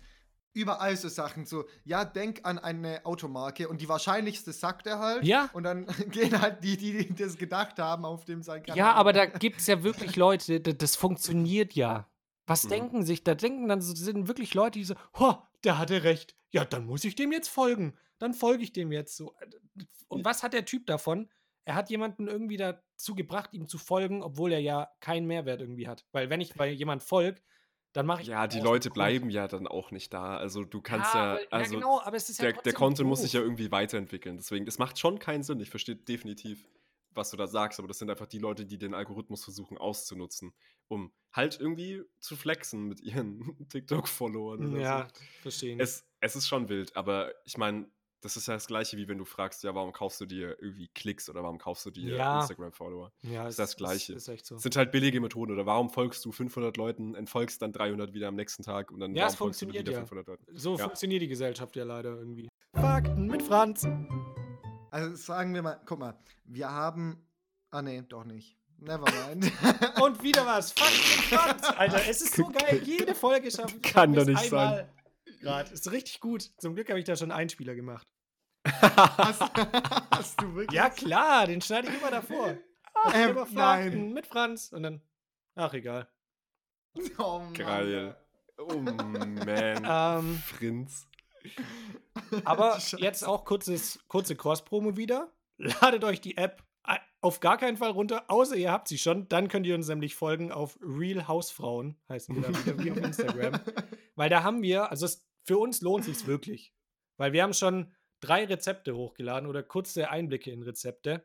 überall so Sachen, so, ja, denk an eine Automarke und die wahrscheinlichste sagt er halt. Ja. Und dann gehen halt die, die, die das gedacht haben, auf dem sein Kanal. Ja, aber da gibt es ja wirklich Leute, das, das funktioniert ja. Was Mhm. denken sich? Da denken dann so, sind wirklich Leute, die so, ho, der hatte recht. Ja, dann muss ich dem jetzt folgen. Dann folge ich dem jetzt so. Und was hat der Typ davon? Er hat jemanden irgendwie dazu gebracht, ihm zu folgen, obwohl er ja keinen Mehrwert irgendwie hat. Weil wenn ich bei jemand folge, dann mache ich Ja, die Leute bleiben ja dann auch nicht da. Also du kannst ja, aber, also ja genau, aber es ist ja der, der Content muss sich ja irgendwie weiterentwickeln. Deswegen, es macht schon keinen Sinn. Ich verstehe definitiv, was du da sagst, aber das sind einfach die Leute, die den Algorithmus versuchen auszunutzen, um halt irgendwie zu flexen mit ihren TikTok-Followern. Ja, so. verstehen. Es, es ist schon wild, aber ich meine, das ist ja das gleiche, wie wenn du fragst, ja, warum kaufst du dir irgendwie Klicks oder warum kaufst du dir Ja. Instagram-Follower? ja, ist das Gleiche. Ist, ist echt so. Das sind halt billige Methoden. Oder warum folgst du 500 Leuten, entfolgst dann 300 wieder am nächsten Tag und dann Ja, es warum folgst du funktioniert wieder ja. 500 Leuten? So Ja. funktioniert die Gesellschaft ja leider irgendwie. Fakten mit Franz. Also sagen wir mal, guck mal, wir haben. Ah, nee, doch nicht. Never mind. Und wieder was. Fakten mit Franz. Alter, es ist so geil. Jede Folge schaffen. Kann doch nicht sein. Grad. Ist richtig gut. Zum Glück habe ich da schon einen Einspieler gemacht. hast, hast du wirklich? Ja, klar, den schneide ich immer davor. Ach, Ähm, immer nein. mit Franz. Und dann. Ach, egal. Oh, Mann. Geil. Oh man. Ähm, Frinz. aber Scheiße. jetzt auch kurzes, kurze Cross-Promo wieder. Ladet euch die App auf gar keinen Fall runter, außer ihr habt sie schon. Dann könnt ihr uns nämlich folgen auf Real Hausfrauen, heißen wir da wieder wie auf Instagram. Weil da haben wir, also es, für uns lohnt sich wirklich. Weil wir haben schon drei Rezepte hochgeladen oder kurze Einblicke in Rezepte.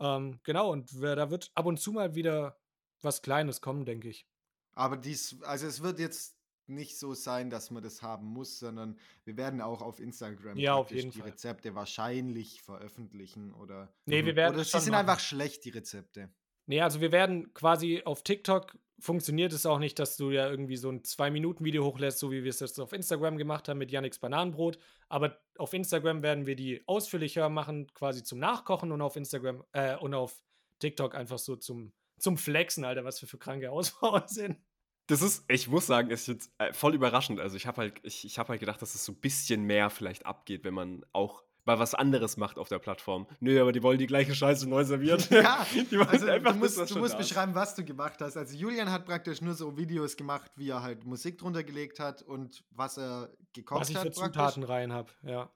Ähm, genau, und wer- da wird ab und zu mal wieder was Kleines kommen, denke ich. Aber dies, also es wird jetzt nicht so sein, dass man das haben muss, sondern wir werden auch auf Instagram Ja, auf jeden die Fall. Rezepte wahrscheinlich veröffentlichen oder. Nee, wir werden Oder sie sind machen. einfach schlecht, die Rezepte. Nee, also wir werden quasi auf TikTok funktioniert es auch nicht, dass du ja irgendwie so ein 2-Minuten-Video hochlässt, so wie wir es jetzt auf Instagram gemacht haben mit Yannicks Bananenbrot. Aber auf Instagram werden wir die ausführlicher machen, quasi zum Nachkochen und auf Instagram äh, und auf TikTok einfach so zum, zum Flexen, Alter, was wir für kranke Ausfrauen sind. Das ist, ich muss sagen, ist jetzt äh, voll überraschend. Also ich habe halt, ich, ich habe halt gedacht, dass es so ein bisschen mehr vielleicht abgeht, wenn man auch mal was anderes macht auf der Plattform. Nö, aber die wollen die gleiche Scheiße neu servieren. Ja, die wollen also einfach du das, musst, was du musst beschreiben, was du gemacht hast. Also Julian hat praktisch nur so Videos gemacht, wie er halt Musik drunter gelegt hat und was er gekocht was ich hat für. Zutaten rein habe, ja.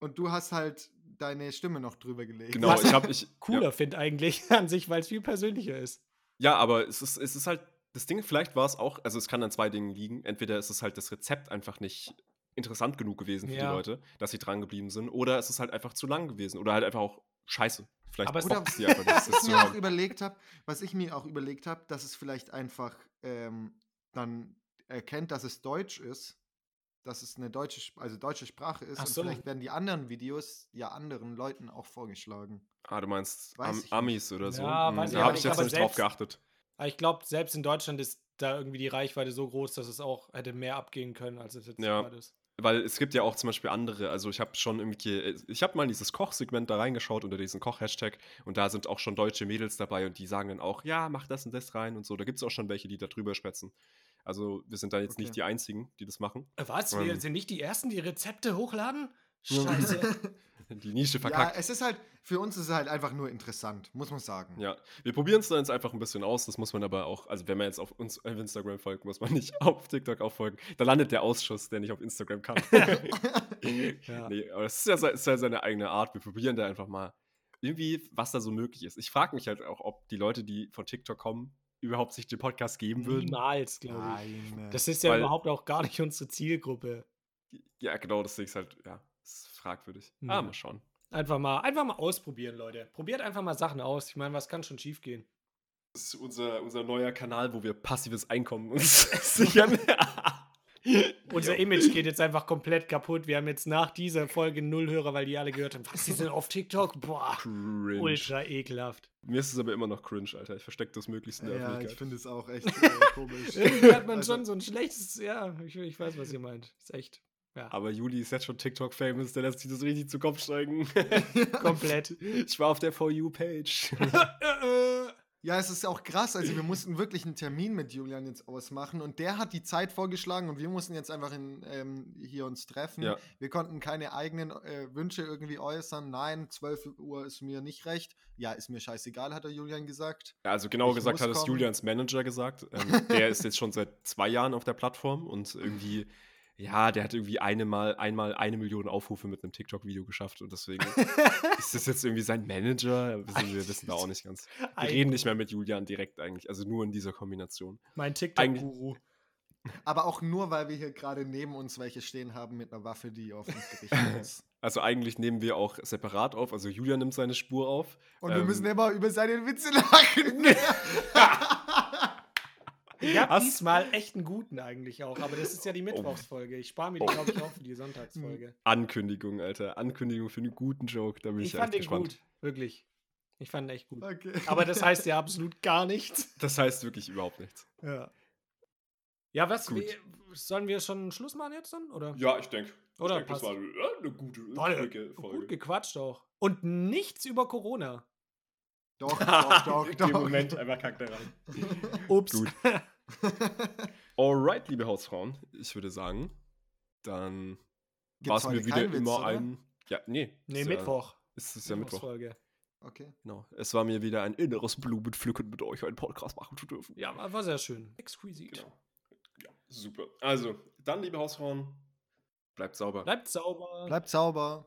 Und du hast halt deine Stimme noch drüber gelegt. Genau, Was ich habe ich Cooler Ja. finde eigentlich an sich, weil es viel persönlicher ist. Ja, aber es ist, es ist halt, das Ding, vielleicht war es auch, also es kann an zwei Dingen liegen. Entweder ist es halt das Rezept einfach nicht interessant genug gewesen für Ja. die Leute, dass sie dran geblieben sind, oder es ist halt einfach zu lang gewesen oder halt einfach auch scheiße. Vielleicht Aber es- Oder sie einfach nicht, was ich mir auch überlegt habe, was ich mir auch überlegt habe, dass es vielleicht einfach ähm, dann erkennt, dass es Deutsch ist, dass es eine deutsche, also deutsche Sprache ist Ach und so. vielleicht werden die anderen Videos ja anderen Leuten auch vorgeschlagen. Ah, du meinst Am. Nicht. oder so? Ja, Hm, weiß ich da habe ich nicht, jetzt nicht drauf geachtet. Ich glaube, selbst in Deutschland ist da irgendwie die Reichweite so groß, dass es auch hätte mehr abgehen können, als es jetzt Ja. gerade ist. Weil es gibt ja auch zum Beispiel andere, also ich habe schon irgendwie, ich habe mal in dieses Kochsegment da reingeschaut unter diesen Koch-Hashtag und da sind auch schon deutsche Mädels dabei und die sagen dann auch, ja, mach das und das rein und so. Da gibt es auch schon welche, die da drüber schwätzen. Also wir sind da jetzt Okay. nicht die Einzigen, die das machen. Äh, Was? Wir Ähm. sind nicht die Ersten, die Rezepte hochladen? Ja. Scheiße. Die Nische Ja, verkackt. es ist halt, für uns ist es halt einfach nur interessant, muss man sagen. Ja, wir probieren es dann jetzt einfach ein bisschen aus. Das muss man aber auch, also wenn man jetzt auf uns auf Instagram folgt, muss man nicht auf TikTok auch folgen. Da landet der Ausschuss, der nicht auf Instagram kann. Ja. Nee, aber es ist ja, ist ja seine eigene Art. Wir probieren da einfach mal irgendwie, was da so möglich ist. Ich frage mich halt auch, ob die Leute, die von TikTok kommen, überhaupt sich den Podcast geben würden. Niemals, glaube ich. Nein. Das ist ja Weil- überhaupt auch gar nicht unsere Zielgruppe. Ja, genau, deswegen ist halt, ja, ist fragwürdig. Ja. Ah, mal schauen. Einfach mal, einfach mal ausprobieren, Leute. Probiert einfach mal Sachen aus. Ich meine, was kann schon schief gehen? Das ist unser, unser neuer Kanal, wo wir passives Einkommen uns sichern. Unser Image geht jetzt einfach komplett kaputt. Wir haben jetzt nach dieser Folge null Hörer, weil die alle gehört haben, was, die sind auf TikTok? Boah, Cringe. ultra ekelhaft. Mir ist es aber immer noch cringe, Alter. Ich verstecke das möglichst in der Ja, ich finde es auch echt äh, komisch. Irgendwie hat man Also- schon so ein schlechtes, ja, ich, ich weiß, was ihr meint. Ist echt, ja, Aber Juli ist jetzt schon TikTok-famous, der lässt sich das richtig zu Kopf steigen. komplett. ich war auf der For You-Page. Ja, es ist auch krass. Also, wir mussten wirklich einen Termin mit Julian jetzt ausmachen und der hat die Zeit vorgeschlagen und wir mussten jetzt einfach in, ähm, hier uns treffen. Ja. Wir konnten keine eigenen äh, Wünsche irgendwie äußern. Nein, 12 Uhr ist mir nicht recht. Ja, ist mir scheißegal, hat der Julian gesagt. Also genau Ich gesagt hat es. Julians Manager gesagt. Ähm, der ist jetzt schon seit zwei Jahren auf der Plattform und irgendwie, ja, der hat irgendwie eine mal, einmal eine Million Aufrufe mit einem TikTok-Video geschafft und deswegen ist das jetzt irgendwie sein Manager. Wir, wir wissen da auch nicht ganz. Wir reden nicht mehr mit Julian direkt eigentlich, also nur in dieser Kombination. Mein TikTok-Guru. Aber auch nur, weil wir hier gerade neben uns welche stehen haben mit einer Waffe, die auf uns gerichtet ist. Also eigentlich nehmen wir auch separat auf. Also Julian nimmt seine Spur auf. Und wir Ähm, müssen immer über seine Witze lachen. Ich hab Hast- diesmal echt einen guten eigentlich auch, aber das ist ja die Mittwochsfolge. Ich spare mir die, Oh. glaube ich, auch für die Sonntagsfolge. Ankündigung, Alter. Ankündigung für einen guten Joke. Da bin ich, Ich ja fand echt den gespannt. gut, wirklich. Ich fand ihn echt gut. okay. Aber das heißt ja absolut gar nichts. Das heißt wirklich überhaupt nichts. Ja. Ja, was? Gut. Wie, sollen wir schon Schluss machen jetzt dann? Oder? Ja, ich denke. Oder passt. eine gute, Toll, gut gequatscht auch. Und nichts über Corona. Doch, doch, doch, doch. Im Moment einfach kackt er rein. Ups. Gut. Alright, liebe Hausfrauen, ich würde sagen, dann war es mir wieder Witz, immer oder? ein. Ja, nee. Nee, ist Mittwoch. Ja, ist es ja Mittwoch. Okay. Genau. Es war mir wieder ein inneres Blumenpflücken, mit euch einen Podcast machen zu dürfen. Ja, war, war sehr schön. Exquisit. Genau. Ja, super. Also, dann, liebe Hausfrauen, bleibt sauber. Bleibt sauber. Bleibt sauber.